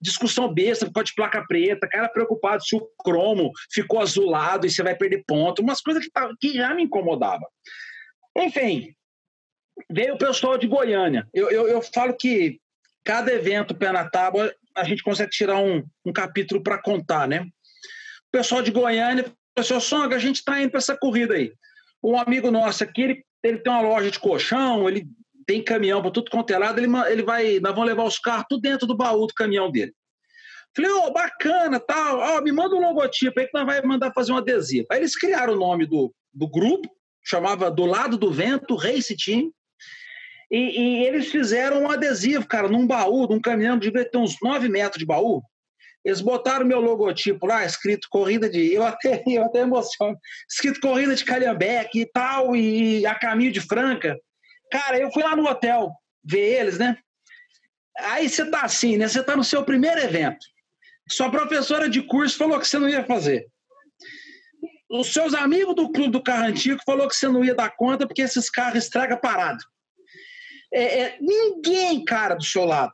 discussão besta, pode placa preta, cara preocupado se o cromo ficou azulado e você vai perder ponto, umas coisas que, que já me incomodava. Enfim, veio o pessoal de Goiânia. Eu, eu, eu falo que cada evento pé na tábua a gente consegue tirar um, um capítulo para contar, né? O pessoal de Goiânia falou assim, Songa, a gente está indo para essa corrida aí. Um amigo nosso aqui, ele, ele tem uma loja de colchão, ele tem caminhão para tudo quanto é lado, ele, ele vai, nós vamos levar os carros tudo dentro do baú do caminhão dele. Falei, ô, oh, bacana, tal, ó, me manda um logotipo aí que nós vai mandar fazer um adesivo. Aí eles criaram o nome do, do grupo, chamava Do Lado do Vento, Race Team, e, e, eles fizeram um adesivo, cara, num baú, num caminhão, devia ter uns 9 metros de baú. Eles botaram meu logotipo lá, escrito corrida de. Eu até, eu até emociono. Escrito corrida de Calhambeque e tal, e a caminho de Franca. Cara, eu fui lá no hotel ver eles, né? Aí você tá assim, né? Você tá no seu primeiro evento. Sua professora de curso falou que você não ia fazer. Os seus amigos do clube do carro antigo falou que você não ia dar conta porque esses carros estragam parado. é, é, ninguém, cara, do seu lado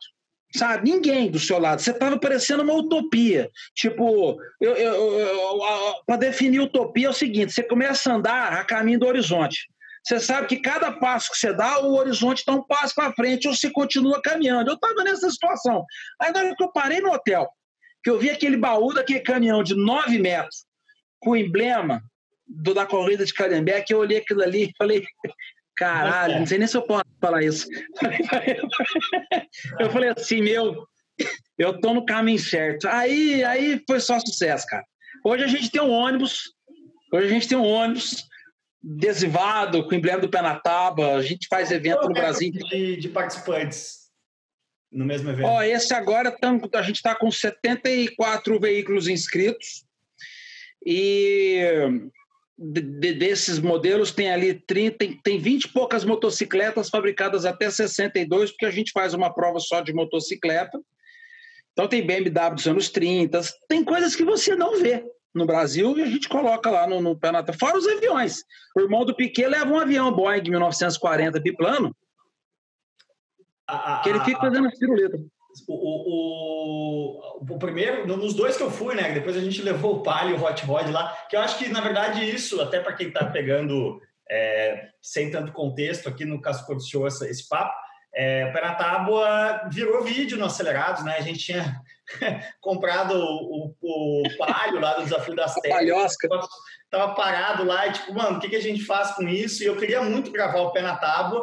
sabe? Ninguém do seu lado. Você estava parecendo uma utopia. Tipo, eu, eu, eu para definir utopia é o seguinte: você começa a andar a caminho do horizonte. Você sabe que cada passo que você dá, o horizonte está um passo para frente ou você continua caminhando. Eu estava nessa situação. Aí, na hora que eu parei no hotel, que eu vi aquele baú daquele caminhão de 9 metros, com o emblema do, da corrida de Calhambeque, eu olhei aquilo ali e falei, Caralho, não sei nem se eu posso falar isso. Eu falei assim, meu, eu tô no caminho certo. Aí, aí foi só sucesso, cara. Hoje a gente tem um ônibus, hoje a gente tem um ônibus adesivado com o emblema do pé na tábua, a gente faz evento no Brasil. De, de participantes no mesmo evento? Ó, esse agora a gente está com 74 veículos inscritos e de, desses modelos tem ali 30, tem, tem 20 e poucas motocicletas fabricadas até 62, porque a gente faz uma prova só de motocicleta. Então tem BMW dos anos 30, tem coisas que você não vê no Brasil e a gente coloca lá no, no pé na Fora os aviões. O irmão do Piquet leva um avião Boeing 1940 biplano, que ele fica fazendo as piruletas. O, o, o, primeiro, nos dois que eu fui, né? Depois a gente levou o Palio e o Hot Rod lá, que eu acho que, na verdade, isso, até para quem está pegando é, sem tanto contexto aqui no Casco Show esse, esse papo, é, o Tábua virou vídeo no Acelerados, né? A gente tinha comprado o, o, o palio lá do Desafio das Terras. Tava parado lá e tipo, mano, o que, que a gente faz com isso? E eu queria muito gravar o Pé na Tábua.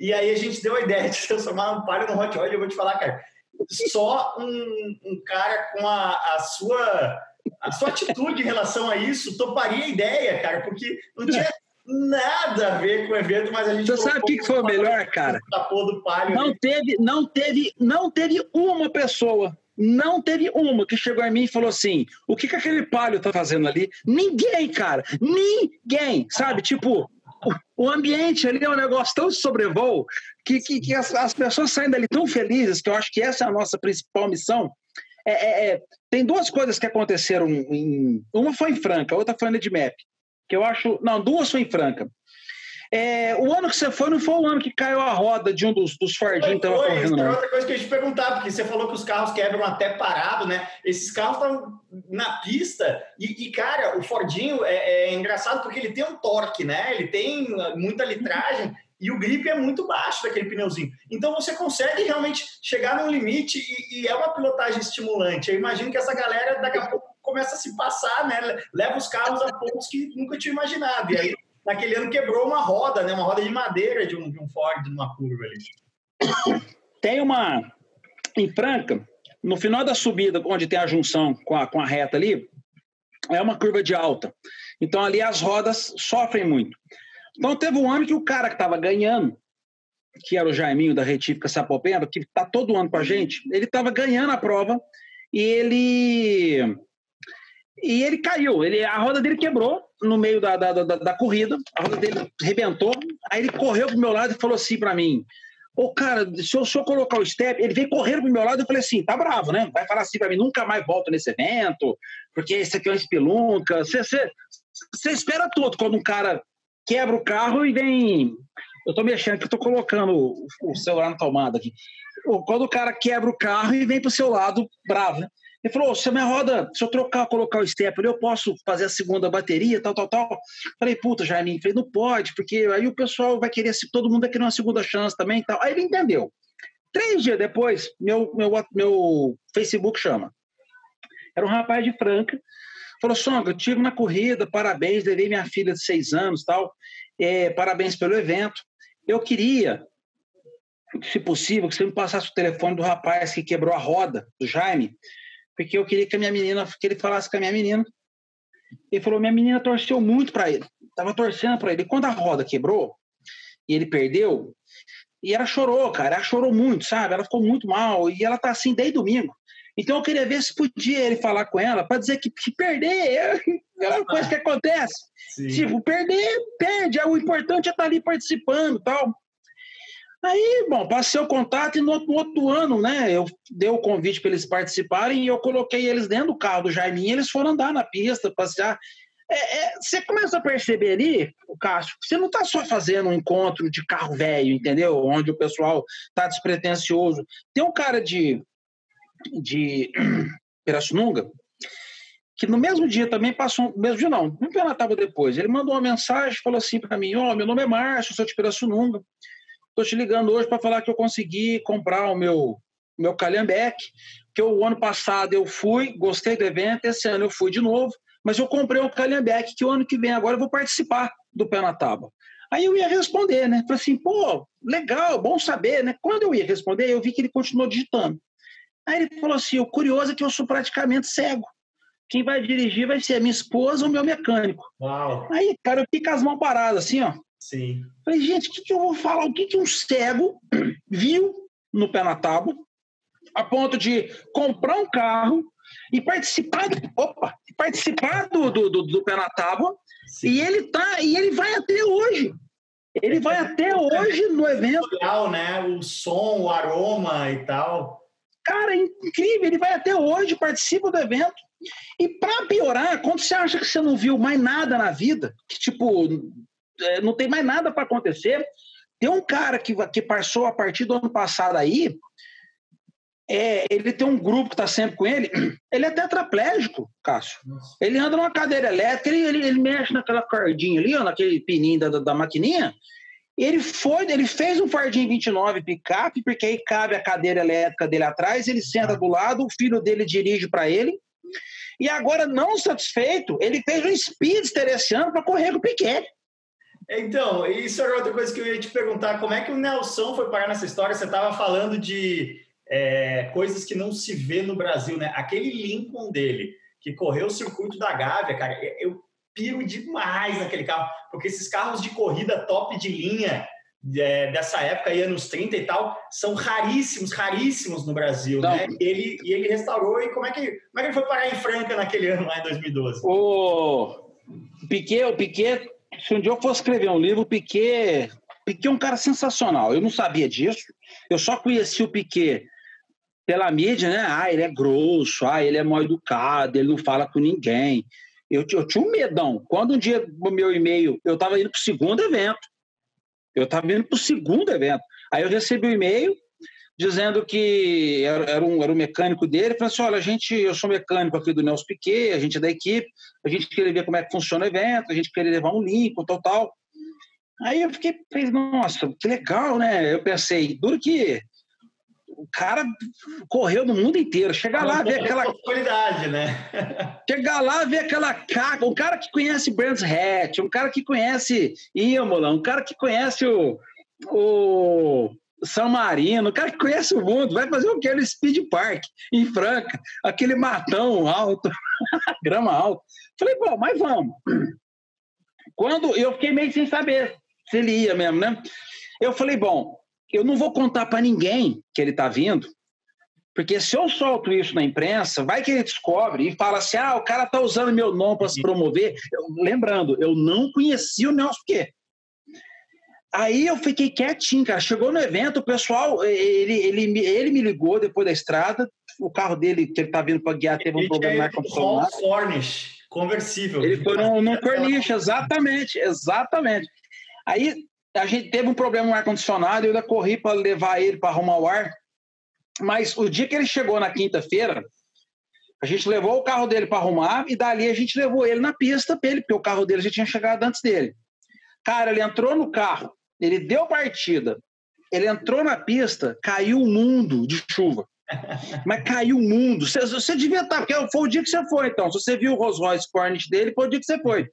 E aí a gente deu a ideia de transformar um palio no Hot Rod. Eu vou te falar, cara, só um, um cara com a, a, sua a sua atitude em relação a isso toparia a ideia, cara, porque não tinha nada a ver com o evento, mas a gente. Você sabe o que, foi o melhor, cara? Do palio não teve, não teve, não teve uma pessoa. Não teve uma que chegou a mim e falou assim: o que, que aquele palio tá fazendo ali? Ninguém, cara. Ninguém. Sabe? Tipo, o ambiente ali é um negócio tão sobrevoo que, que, que as, as, pessoas saem dali tão felizes, que eu acho que essa é a nossa principal missão. É, é, é, tem duas coisas que aconteceram. Em, uma foi em Franca, a outra foi na Edmap. Que eu acho. Não, duas foi em Franca. É, o ano que você foi não foi o ano que caiu a roda de um dos, dos Fordinhos que estava correndo, não. outra coisa que eu ia te perguntar, porque você falou que os carros quebram até parado, né? Esses carros estão na pista e, e, cara, o Fordinho é, é, engraçado porque ele tem um torque, né? Ele tem muita litragem e o grip é muito baixo daquele pneuzinho. Então você consegue realmente chegar num limite e, e é uma pilotagem estimulante. Eu imagino que essa galera daqui a pouco começa a se passar, né? Leva os carros a pontos que nunca tinha imaginado. E aí naquele ano quebrou uma roda, né? Uma roda de madeira de um, de um Ford numa curva ali. Tem uma em Franca, no final da subida, onde tem a junção com a, com a reta ali, é uma curva de alta. Então ali as rodas sofrem muito. Então teve um ano que o cara que estava ganhando, que era o Jaiminho da Retífica Sapopemba, que está todo ano com a gente, ele estava ganhando a prova e ele e ele caiu. Ele, a roda dele quebrou no meio da, da, da, da corrida, a roda dele rebentou. Aí ele correu pro meu lado e falou assim para mim: Ô, cara, se eu, eu colocar o step, ele veio correndo pro meu lado, eu falei assim, tá bravo, né? Vai falar assim para mim, nunca mais volto nesse evento, porque esse aqui é uma espelunca. Você, você, você espera tudo quando um cara quebra o carro e vem. Eu tô mexendo que eu tô colocando o, o celular na tomada aqui. Quando o cara quebra o carro e vem pro seu lado bravo, né? Ele falou: se a minha roda, se eu trocar, colocar o stepper, eu posso fazer a segunda bateria, tal, tal, tal. Falei, puta, Jaime, falei, não pode, porque aí o pessoal vai querer, todo mundo vai querer uma segunda chance também tal. Aí ele entendeu. Três dias depois, meu, meu, meu Facebook chama. Era um rapaz de Franca. Falou, Songa, eu tive na corrida, parabéns, levei minha filha de seis anos tal. É, parabéns pelo evento. Eu queria, se possível, que você me passasse o telefone do rapaz que quebrou a roda, do Jaime, porque eu queria que a minha menina, que ele falasse com a minha menina. Ele falou: minha menina torceu muito para ele, tava torcendo para ele. E quando a roda quebrou e ele perdeu, e ela chorou, cara, ela chorou muito, sabe? Ela ficou muito mal e ela tá assim desde domingo. Então eu queria ver se podia ele falar com ela para dizer que, que perder é, é uma coisa que acontece. Sim. Tipo, perder, perde. O importante é estar tá ali participando tal. Aí, bom, passei o contato e no, no outro ano, né, eu dei o convite para eles participarem e eu coloquei eles dentro do carro do Jaiminho eles foram andar na pista, passear. é, é, você começa a perceber ali, Cássio, que você não está só fazendo um encontro de carro velho, entendeu? Onde o pessoal está despretensioso. Tem um cara de, de Pirassununga que no mesmo dia também passou, no mesmo dia não, no Penataba depois, ele mandou uma mensagem, falou assim para mim, ó, oh, meu nome é Márcio, sou de Pirassununga, estou te ligando hoje para falar que eu consegui comprar o meu, meu calhambeque, que o ano passado eu fui, gostei do evento, esse ano eu fui de novo, mas eu comprei um calhambeque que o ano que vem agora eu vou participar do Pé na Tábua. Aí eu ia responder, né? Falei assim, pô, legal, bom saber, né? Quando eu ia responder, eu vi que ele continuou digitando. Aí ele falou assim, o curioso é que eu sou praticamente cego. Quem vai dirigir vai ser a minha esposa ou o meu mecânico. Uau. Aí, cara, eu com as mãos paradas, assim, ó. Sim. Falei, gente, o que, que eu vou falar? O que, que um cego viu no pé na tábua a ponto de comprar um carro e participar, do, opa, participar do, do, do, do pé na tábua e ele tá e ele vai até hoje. Ele vai até hoje no evento. Legal, né? O som, o aroma e tal. Cara, é incrível. Ele vai até hoje, participa do evento. E para piorar, quando você acha que você não viu mais nada na vida, que tipo, é, não tem mais nada para acontecer, tem um cara que, que passou a partir do ano passado aí, é, ele tem um grupo que está sempre com ele, ele é tetraplégico, Cássio. Nossa. Ele anda numa cadeira elétrica, ele, ele, ele, mexe naquela cordinha ali, ó, naquele pininho da, da, da maquininha. Ele foi, ele fez um Fardinho 29 picape, porque aí cabe a cadeira elétrica dele atrás, ele senta do lado, o filho dele dirige para ele. E agora, não satisfeito, ele fez um Speedster esse ano para correr com o Piquet. Então, isso era outra coisa que eu ia te perguntar. Como é que o Nelson foi parar nessa história? Você estava falando de é, coisas que não se vê no Brasil, né? Aquele Lincoln dele, que correu o circuito da Gávea, cara, eu piro demais naquele carro, porque esses carros de corrida top de linha é, dessa época, aí, anos 30 e tal, são raríssimos, raríssimos no Brasil, não. né? E ele, e ele restaurou, e como é, que, como é que ele foi parar em Franca naquele ano, lá em 2012? O Piquet, o Piquet, se um dia eu fosse escrever um livro, o Piquet, Piquet é um cara sensacional, eu não sabia disso, eu só conheci o Piquet pela mídia, né? Ah, ele é grosso, ah, ele é mal educado, ele não fala com ninguém. Eu, eu tinha um medão. Quando um dia o meu e-mail, eu estava indo para o segundo evento. Eu estava indo para o segundo evento. Aí eu recebi o um e-mail dizendo que era, era, um, era um mecânico dele. Falei assim: olha, a gente, eu sou mecânico aqui do Nelson Piquet, a gente é da equipe, a gente queria ver como é que funciona o evento, a gente queria levar um link, tal, tal. Aí eu fiquei, nossa, que legal, né? Eu pensei, duro que o cara correu no mundo inteiro. Chegar lá, ver aquela. Qualidade, né? Chegar lá, ver aquela caga. Um cara que conhece Brands Hatch, um cara que conhece Imola, um cara que conhece o, o São Marino, um cara que conhece o mundo. Vai fazer o que no Speed Park, em Franca, aquele matão alto, grama alta. Falei, bom, mas vamos. Quando eu fiquei meio sem saber se ele ia mesmo, né? Eu falei, bom, eu não vou contar para ninguém que ele está vindo, porque se eu solto isso na imprensa, vai que ele descobre e fala assim: ah, o cara está usando meu nome para se promover. Eu, lembrando, eu não conhecia o Nelson Piquet. Aí eu fiquei quietinho, cara. Chegou no evento, o pessoal, ele, ele, ele me ligou depois da estrada. O carro dele, que ele tá vindo para guiar, teve um problema na condicionado. Cornish, conversível. Ele foi num, num Cornish, exatamente, exatamente. Aí a gente teve um problema no ar-condicionado, eu ainda corri para levar ele para arrumar o ar. Mas o dia que ele chegou na quinta-feira, a gente levou o carro dele para arrumar e dali a gente levou ele na pista para ele, porque o carro dele já tinha chegado antes dele. Cara, ele entrou no carro, ele deu partida, ele entrou na pista, caiu o mundo de chuva. Mas caiu o mundo. Você, você devia estar, porque foi o dia que você foi, então. Se você viu o Rolls Royce Corniche dele, foi o dia que você foi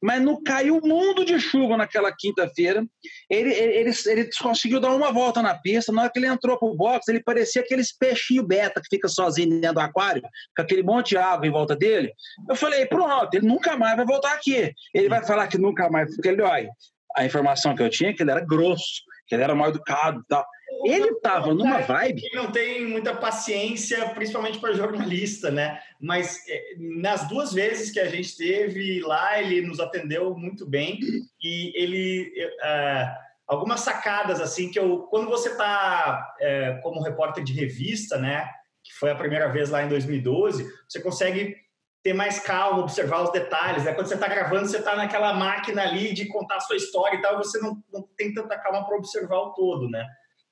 mas não caiu um mundo de chuva naquela quinta-feira. Ele, ele, ele, conseguiu dar uma volta na pista. Na hora que ele entrou pro box, ele parecia aqueles peixinhos beta que fica sozinho dentro do aquário, com aquele monte de água em volta dele. Eu falei, pronto, ele nunca mais vai voltar aqui. Ele vai falar que nunca mais, porque ele, olha, a informação que eu tinha é que ele era grosso, que ele era mal educado e tal. Ele estava numa vibe. Ele não tem muita paciência, principalmente para jornalista, né? Mas é, nas duas vezes que a gente teve lá, ele nos atendeu muito bem e ele. É, algumas sacadas, assim, que eu. Quando você está é, como repórter de revista, né? Que foi a primeira vez lá em 2012, você consegue ter mais calma, observar os detalhes. Né? Quando você está gravando, você está naquela máquina ali de contar a sua história e tal, você não, não tem tanta calma para observar o todo, né?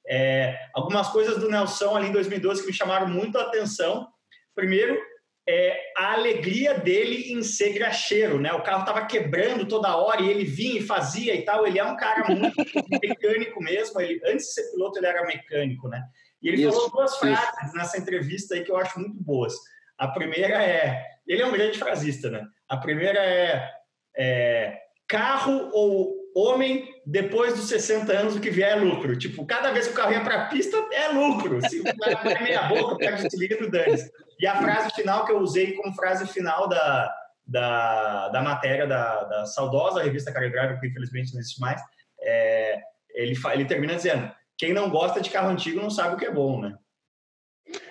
É, algumas coisas do Nelson ali em 2012 que me chamaram muito a atenção. Primeiro, é, a alegria dele em ser graxeiro, né? O carro estava quebrando toda hora e ele vinha e fazia e tal. Ele é um cara muito mecânico mesmo. Ele, antes de ser piloto, ele era mecânico, né? E ele isso, falou duas isso. frases nessa entrevista aí que eu acho muito boas. A primeira é... Ele é um grande frasista, né? A primeira é, é carro ou homem, depois dos 60 anos, o que vier é lucro. Tipo, cada vez que o carro ia para a pista, é lucro. Se o meia boca, pega o cilindro, dane E a frase final que eu usei como frase final da, da, da matéria da, da saudosa revista Car que infelizmente não existe mais, é, ele, ele termina dizendo: quem não gosta de carro antigo não sabe o que é bom, né?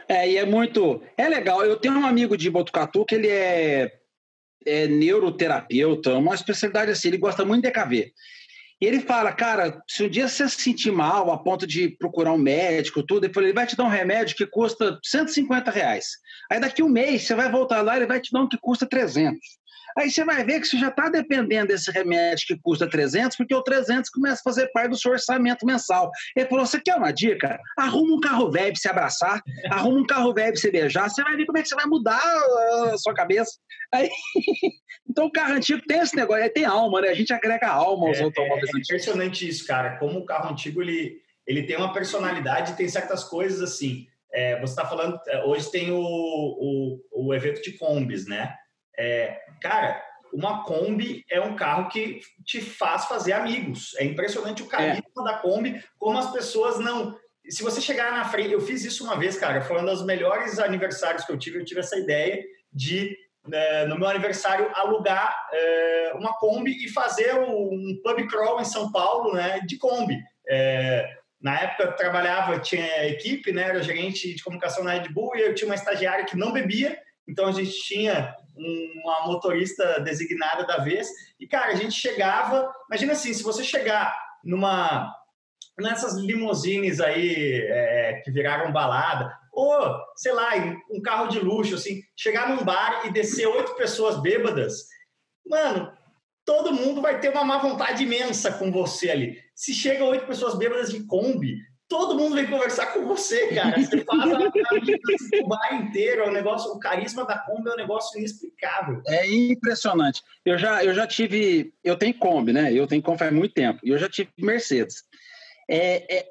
É, e é muito. É legal. Eu tenho um amigo de Botucatu que ele é, é neuroterapeuta, uma especialidade assim, ele gosta muito de EKV. E ele fala, cara, se um dia você se sentir mal a ponto de procurar um médico, tudo, ele vai te dar um remédio que custa 150 reais. Aí daqui um mês você vai voltar lá, ele vai te dar um que custa 300. Aí você vai ver que você já está dependendo desse remédio que custa 300, porque o 300 começa a fazer parte do seu orçamento mensal. Ele falou: você quer uma dica? Arruma um carro velho para se abraçar, arruma um carro velho para se beijar, você vai ver como é que você vai mudar a sua cabeça. Aí... então o carro antigo tem esse negócio, tem alma, né? A gente agrega alma aos é, automóveis é, é impressionante isso, cara. Como o carro antigo ele, ele tem uma personalidade, tem certas coisas assim. É, você está falando, é, hoje tem o, o, o evento de combis, né? É, cara, uma Kombi é um carro que te faz fazer amigos. É impressionante o carisma é. da Kombi, como as pessoas não. Se você chegar na frente, eu fiz isso uma vez, cara, foi um dos melhores aniversários que eu tive. Eu tive essa ideia de, né, no meu aniversário, alugar é, uma Kombi e fazer um pub crawl em São Paulo, né, de Kombi. É, na época eu trabalhava, tinha equipe, né, era gerente de comunicação na Red Bull e eu tinha uma estagiária que não bebia, então a gente tinha uma motorista designada da vez. E, cara, a gente chegava. Imagina assim, se você chegar numa. nessas limousines aí é, que viraram balada, ou, sei lá, um carro de luxo, assim, chegar num bar e descer oito pessoas bêbadas, mano, todo mundo vai ter uma má vontade imensa com você ali. Se chega oito pessoas bêbadas de Kombi, todo mundo vem conversar com você, cara. Você faz a, o bar inteiro, é um negócio, o carisma da Kombi é um negócio inexplicável. É impressionante. Eu já, eu já tive, eu tenho Kombi, né? Eu tenho Kombi há muito tempo. E eu já tive Mercedes. É, é,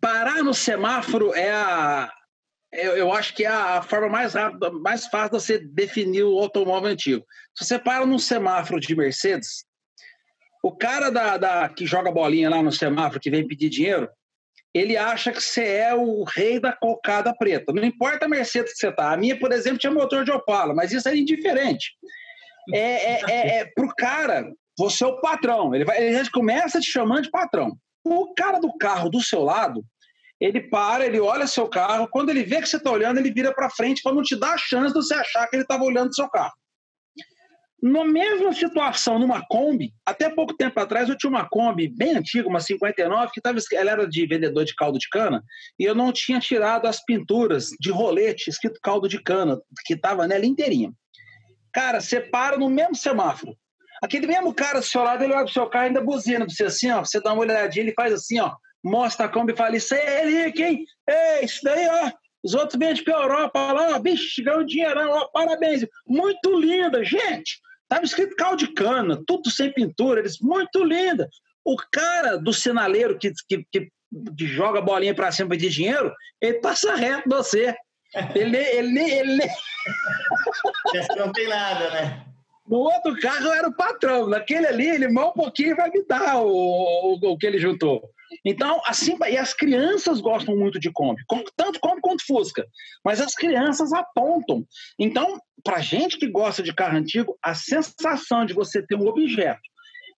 parar no semáforo é a, eu, eu, acho que é a forma mais rápida, mais fácil de você definir o automóvel antigo. Se você para num semáforo de Mercedes, o cara da, da que joga bolinha lá no semáforo, que vem pedir dinheiro, ele acha que você é o rei da cocada preta. Não importa a Mercedes que você tá. A minha, por exemplo, tinha motor de Opala, mas isso é indiferente. É, é, é, é pro cara, você é o patrão. Ele, vai, ele começa te chamando de patrão. O cara do carro do seu lado, ele para, ele olha seu carro. Quando ele vê que você está olhando, ele vira para frente para não te dar a chance de você achar que ele estava olhando seu carro. Na mesma situação, numa Kombi, até pouco tempo atrás eu tinha uma Kombi bem antiga, uma 59, que tava, ela era de vendedor de caldo de cana, e eu não tinha tirado as pinturas de rolete escrito caldo de cana, que estava nela inteirinha. Cara, você para no mesmo semáforo. Aquele mesmo cara do seu lado, ele olha pro seu carro e ainda buzina pra você assim, ó. Você dá uma olhadinha, ele faz assim, ó. Mostra a Kombi e fala: Isso aí é Henrique, hein? Ei, isso daí, ó. Os outros vêm de Europa lá, ó. Bicho, ganhou dinheirão, ó. Parabéns. Muito linda, gente. Estava escrito caldo de cana, tudo sem pintura, eles muito linda. O cara do sinaleiro que, que, que, que joga a bolinha para cima de dinheiro, ele passa reto você. Ele, ele, ele... não tem nada, né? No outro carro era o patrão, naquele ali ele mal um pouquinho vai me dar o, o, o que ele juntou. Então, assim, e as crianças gostam muito de Kombi, tanto Kombi quanto Fusca, mas as crianças apontam. Então, para gente que gosta de carro antigo, a sensação de você ter um objeto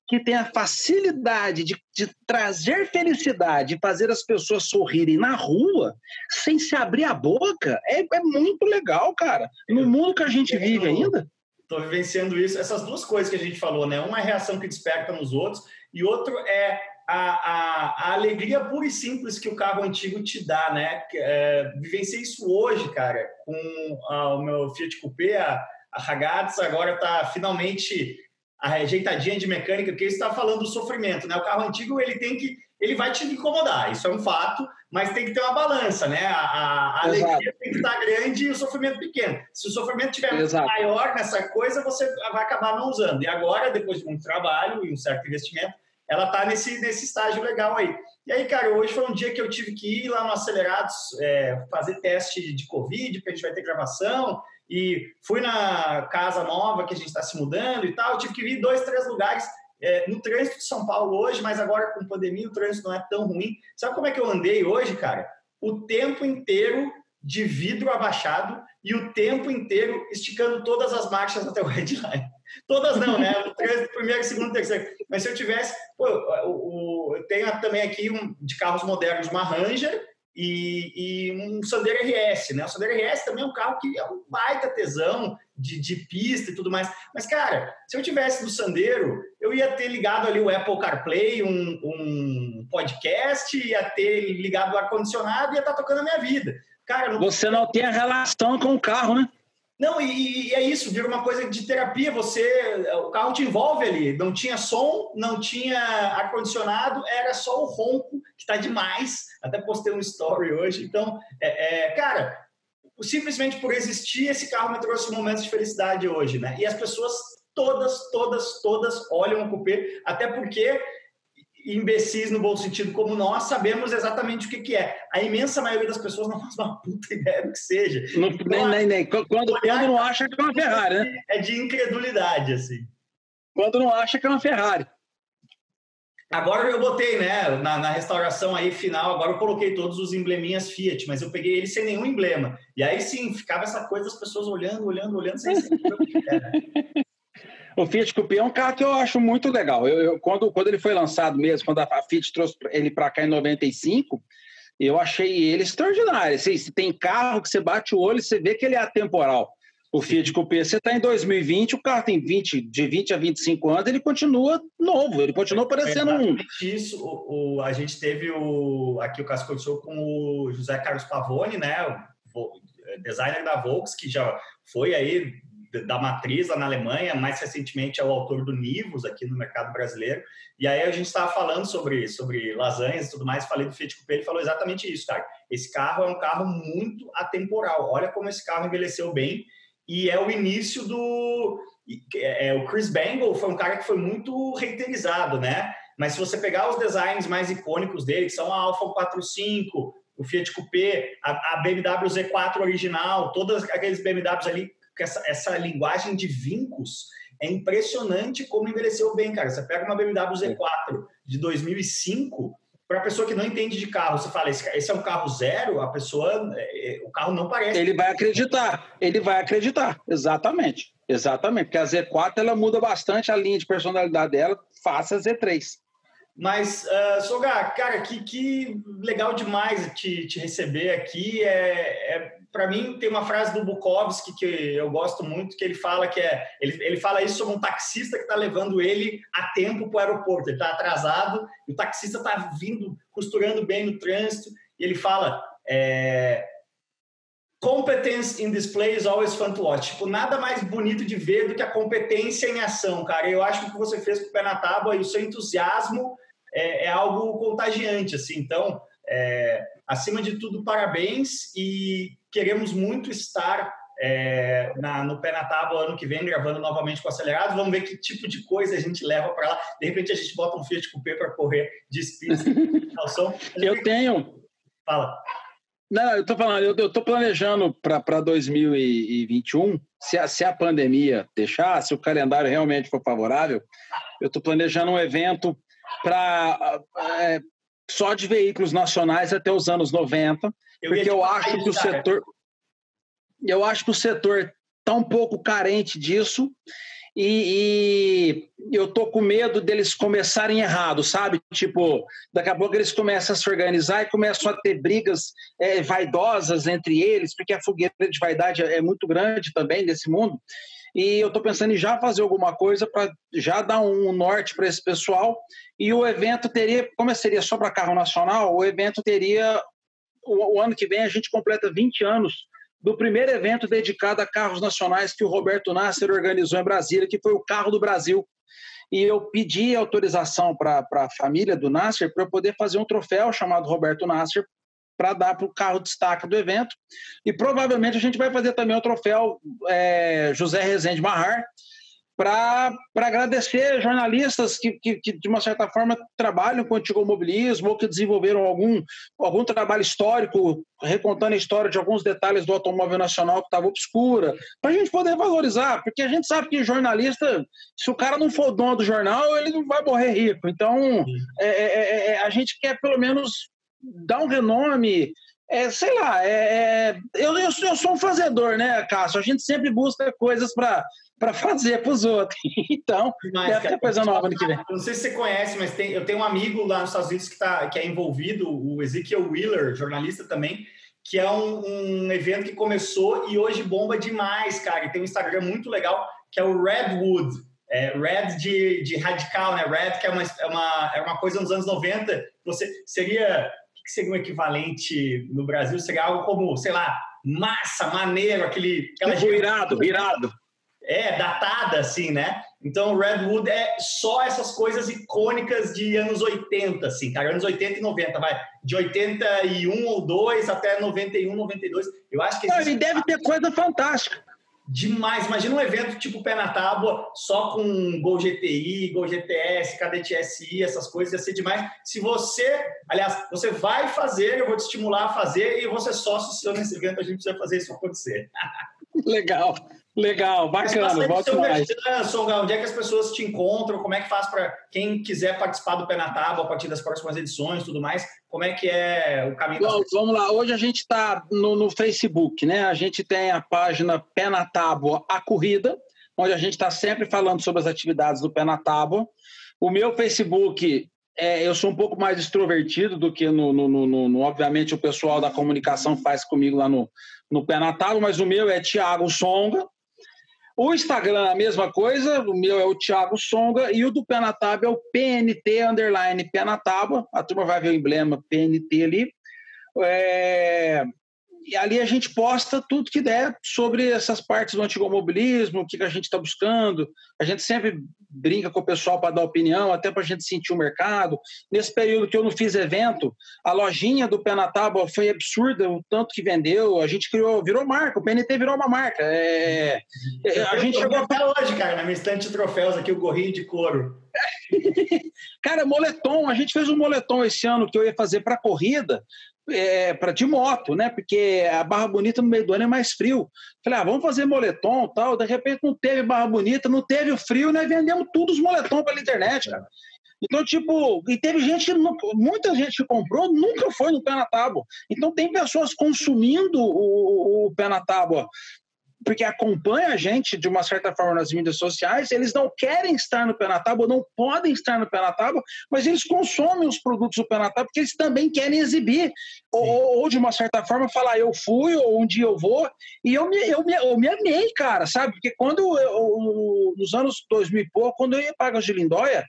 que tem a facilidade de, de trazer felicidade, fazer as pessoas sorrirem na rua, sem se abrir a boca, é, é muito legal, cara. No mundo que a gente vive ainda. Estou vivenciando isso. Essas duas coisas que a gente falou, né? Uma é a reação que desperta nos outros, e outro é a, a, a, alegria pura e simples que o carro antigo te dá, né? É, vivenciei isso hoje, cara, com a, o meu Fiat Coupé, a, a Ragazzi agora está finalmente ajeitadinha de mecânica, porque você está falando do sofrimento, né? O carro antigo ele tem que ele vai te incomodar, isso é um fato, mas tem que ter uma balança, né? A, a, a alegria tem que estar grande e o sofrimento pequeno. Se o sofrimento estiver maior nessa coisa, você vai acabar não usando. E agora, depois de muito trabalho e um certo investimento, ela está nesse, nesse estágio legal aí. E aí, cara, hoje foi um dia que eu tive que ir lá no Acelerados é, fazer teste de Covid, porque a gente vai ter gravação, e fui na casa nova que a gente está se mudando e tal. Eu tive que ir dois, três lugares é, no trânsito de São Paulo hoje, mas agora com pandemia o trânsito não é tão ruim. Sabe como é que eu andei hoje, cara? O tempo inteiro de vidro abaixado e o tempo inteiro esticando todas as marchas até o headline. Todas não, né? Primeiro, segundo, terceiro. Mas se eu tivesse, pô, o, o, tenho também aqui um, de carros modernos uma Ranger e, e, um Sandero RS, né? O Sandero RS também é um carro que é um baita tesão de, de, pista e tudo mais. Mas, cara, se eu tivesse no Sandero, eu ia ter ligado ali o Apple CarPlay, um, um podcast, ia ter ligado o ar-condicionado e ia estar tá tocando a minha vida. Cara, não... Você não tem a relação com o carro, né? Não, e, e, é isso, vira uma coisa de terapia. Você, o carro te envolve ali. Não tinha som, não tinha ar-condicionado, era só o ronco, que está demais. Até postei um story hoje. Então, é, é, cara, simplesmente por existir, esse carro me trouxe momentos de felicidade hoje, né? E as pessoas todas, todas, todas olham o cupê, até porque imbecis no bom sentido como nós sabemos exatamente o que, que é. A imensa maioria das pessoas não faz uma puta ideia do que seja. Não, então, nem, nem, nem. Quando, quando não acha que é uma Ferrari, né? É de incredulidade, assim. Quando não acha que é uma Ferrari. Agora eu botei, né, na, na, restauração aí final, agora eu coloquei todos os embleminhas Fiat, mas eu peguei ele sem nenhum emblema. E aí sim, ficava essa coisa das pessoas olhando, olhando, olhando, sem saber o que era. O Fiat Coupé é um carro que eu acho muito legal. Eu, eu quando, quando ele foi lançado mesmo, quando a, a Fiat trouxe ele para cá em 95, eu achei ele extraordinário. Assim, se tem carro que você bate o olho e você vê que ele é atemporal. O Fiat Coupé, você está em 2020, o carro tem 20, de 20 a 25 anos, ele continua novo, ele continua parecendo um. Isso, o, o, a gente teve o, aqui o Casco Show com o José Carlos Pavone, né, o designer da Volks, que já foi aí da matriz lá na Alemanha, mais recentemente é o autor do Nivus aqui no mercado brasileiro. E aí a gente estava falando sobre, sobre lasanhas e tudo mais, falei do Fiat Coupé, ele falou exatamente isso, cara. Esse carro é um carro muito atemporal. Olha como esse carro envelheceu bem e é o início do é, é, o Chris Bangle foi um cara que foi muito reiterizado, né? Mas se você pegar os designs mais icônicos dele, que são a Alfa 45, o Fiat Coupé, a, BMW Z4 original, todos aqueles BMWs ali essa, essa linguagem de vincos é impressionante como envelheceu bem, cara. Você pega uma BMW Z4 de 2005, para a pessoa que não entende de carro, você fala, esse, é um carro zero, a pessoa, é, é, o carro não parece. Ele vai acreditar, ele vai acreditar, exatamente, exatamente, porque a Z4 ela muda bastante a linha de personalidade dela, faça a Z3. Mas, uh, Sogar, cara, que, que legal demais te, te receber aqui. É, é para mim, tem uma frase do Bukowski que eu gosto muito, que ele fala que é. Ele, ele fala isso sobre um taxista que está levando ele a tempo para o aeroporto. Ele está atrasado, e o taxista está vindo, costurando bem no trânsito, e ele fala. É, Competence in display is always fun to watch. Tipo, nada mais bonito de ver do que a competência em ação, cara. Eu acho que o que você fez com o pé na tábua e o seu entusiasmo é, é algo contagiante, assim. Então, é, acima de tudo, parabéns e queremos muito estar é, na, no pé na tábua ano que vem, gravando novamente com o acelerado. Vamos ver que tipo de coisa a gente leva para lá. De repente a gente bota um Fiat Coupé para correr de speed. eu tenho. Fala. Não, eu estou falando, eu estou planejando para 2021, se a, se a pandemia deixar, se o calendário realmente for favorável, eu estou planejando um evento para é, só de veículos nacionais até os anos 90, eu porque eu acho que o setor eu acho que o setor está um pouco carente disso e, e, eu tô com medo deles começarem errado, sabe? Tipo, daqui a pouco eles começam a se organizar e começam a ter brigas é, vaidosas entre eles, porque a fogueira de vaidade é muito grande também nesse mundo. E eu estou pensando em já fazer alguma coisa para já dar um norte para esse pessoal. E o evento teria, como seria só para carro nacional, o evento teria o, o, ano que vem a gente completa 20 anos do primeiro evento dedicado a carros nacionais que o Roberto Nasser organizou em Brasília, que foi o Carro do Brasil. E eu pedi autorização para a família do Nasser para poder fazer um troféu chamado Roberto Nasser para dar para o carro destaque do evento. E provavelmente a gente vai fazer também o troféu é, José Rezende Marrar, para agradecer jornalistas que, que, que, de uma certa forma, trabalham com o antigomobilismo ou que desenvolveram algum, algum trabalho histórico, recontando a história de alguns detalhes do automóvel nacional que estava obscura, para a gente poder valorizar, porque a gente sabe que jornalista, se o cara não for dono do jornal, ele não vai morrer rico. Então, é, é, é, é, a gente quer pelo menos dar um renome é, sei lá, é, eu, eu, eu, sou um fazedor, né, Cássio? A gente sempre busca coisas para fazer para os outros. Então, mas, deve ter coisa nova no que vem. Não sei se você conhece, mas tem, eu tenho um amigo lá nos Estados Unidos que, tá, que é envolvido, o Ezekiel Wheeler, jornalista também, que é um, um evento que começou e hoje bomba demais, cara. E tem um Instagram muito legal, que é o Redwood. É, Red de, de radical, né? Red, que é uma, é, uma, é uma coisa nos anos 90. Você seria. Que seria um equivalente no Brasil? Seria algo como, sei lá, massa, maneiro, aquele. Aquela tipo, irado, irado. É, datada, assim, né? Então, Redwood é só essas coisas icônicas de anos 80, assim, cara. Anos 80 e 90, vai. De 81 ou 2 até 91, 92. Eu acho que... Não, ele deve ter coisa fantástica. Demais. Imagina um evento tipo Pé na Tábua, só com Gol GTI, Gol GTS, Cadete SI, essas coisas, ia ser demais. Se você, aliás, você vai fazer, eu vou te estimular a fazer e você sócio seu nesse evento, a gente precisa fazer isso acontecer. Legal. Legal, bacana. Volte mais. Songa, onde é que as pessoas te encontram? Como é que faz para quem quiser participar do Pé na Tábua a partir das próximas edições tudo mais? Como é que é o caminho? Bom, vamos lá. Hoje a gente está no, no, Facebook, né? A gente tem a página Pé na Tábua A Corrida, onde a gente está sempre falando sobre as atividades do Pé na Tábua. O meu Facebook é, eu sou um pouco mais extrovertido do que no, no, no, no, obviamente o pessoal da comunicação faz comigo lá no, no Pé na Tábua, mas o meu é Thiago Songa, o Instagram, a mesma coisa, o meu é o Thiago Songa e o do Pé na Tábua é o PNT underline Pé na Tábua. A turma vai ver o emblema PNT ali. É... E ali a gente posta tudo que der sobre essas partes do antigo mobilismo, o que a gente está buscando. A gente sempre brinca com o pessoal para dar opinião, até para a gente sentir o mercado. Nesse período que eu não fiz evento, a lojinha do Pé na Tábua foi absurda, o tanto que vendeu. A gente criou, virou marca, o PNT virou uma marca. É, é a gente chegou até hoje, cara, na minha estante de troféus aqui, o gorrinho de couro. cara, moletom, a gente fez um moletom esse ano que eu ia fazer para corrida, é, para de moto, né? Porque a Barra Bonita no meio do ano é mais frio. Falei, ah, vamos fazer moletom tal. De repente não teve Barra Bonita, não teve o frio, nós vendemos tudo os moletom pela internet, cara. Então, tipo, e teve gente, muita gente que comprou, nunca foi no pé na tábua. Então, tem pessoas consumindo o, o pé na tábua porque acompanha a gente de uma certa forma nas mídias sociais, eles não querem estar no pé na tábua, não podem estar no pé na tábua, mas eles consomem os produtos do pé na tábua porque eles também querem exibir, ou, ou, de uma certa forma falar, eu fui, ou um dia eu vou, e eu me, eu me, eu me amei, cara, sabe? Porque quando, eu, nos anos 2000 e pouco, quando eu ia para de Lindóia,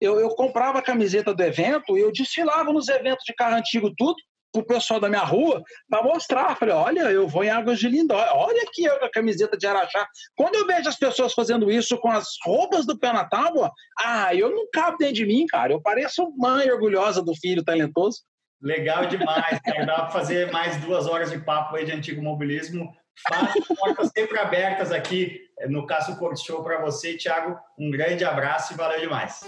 eu, eu comprava a camiseta do evento e eu desfilava nos eventos de carro antigo tudo, pro pessoal da minha rua para mostrar. Falei, olha, eu vou em Águas de Lindóia, olha aqui a camiseta de Araxá. Quando eu vejo as pessoas fazendo isso com as roupas do pé na tábua, ah, eu não cabo dentro de mim, cara. Eu pareço mãe orgulhosa do filho talentoso. Legal demais, cara. Dá para fazer mais duas horas de papo aí de antigo mobilismo. Fácil, portas sempre abertas aqui no Caso Corte Show para você, Thiago. Um grande abraço e valeu demais.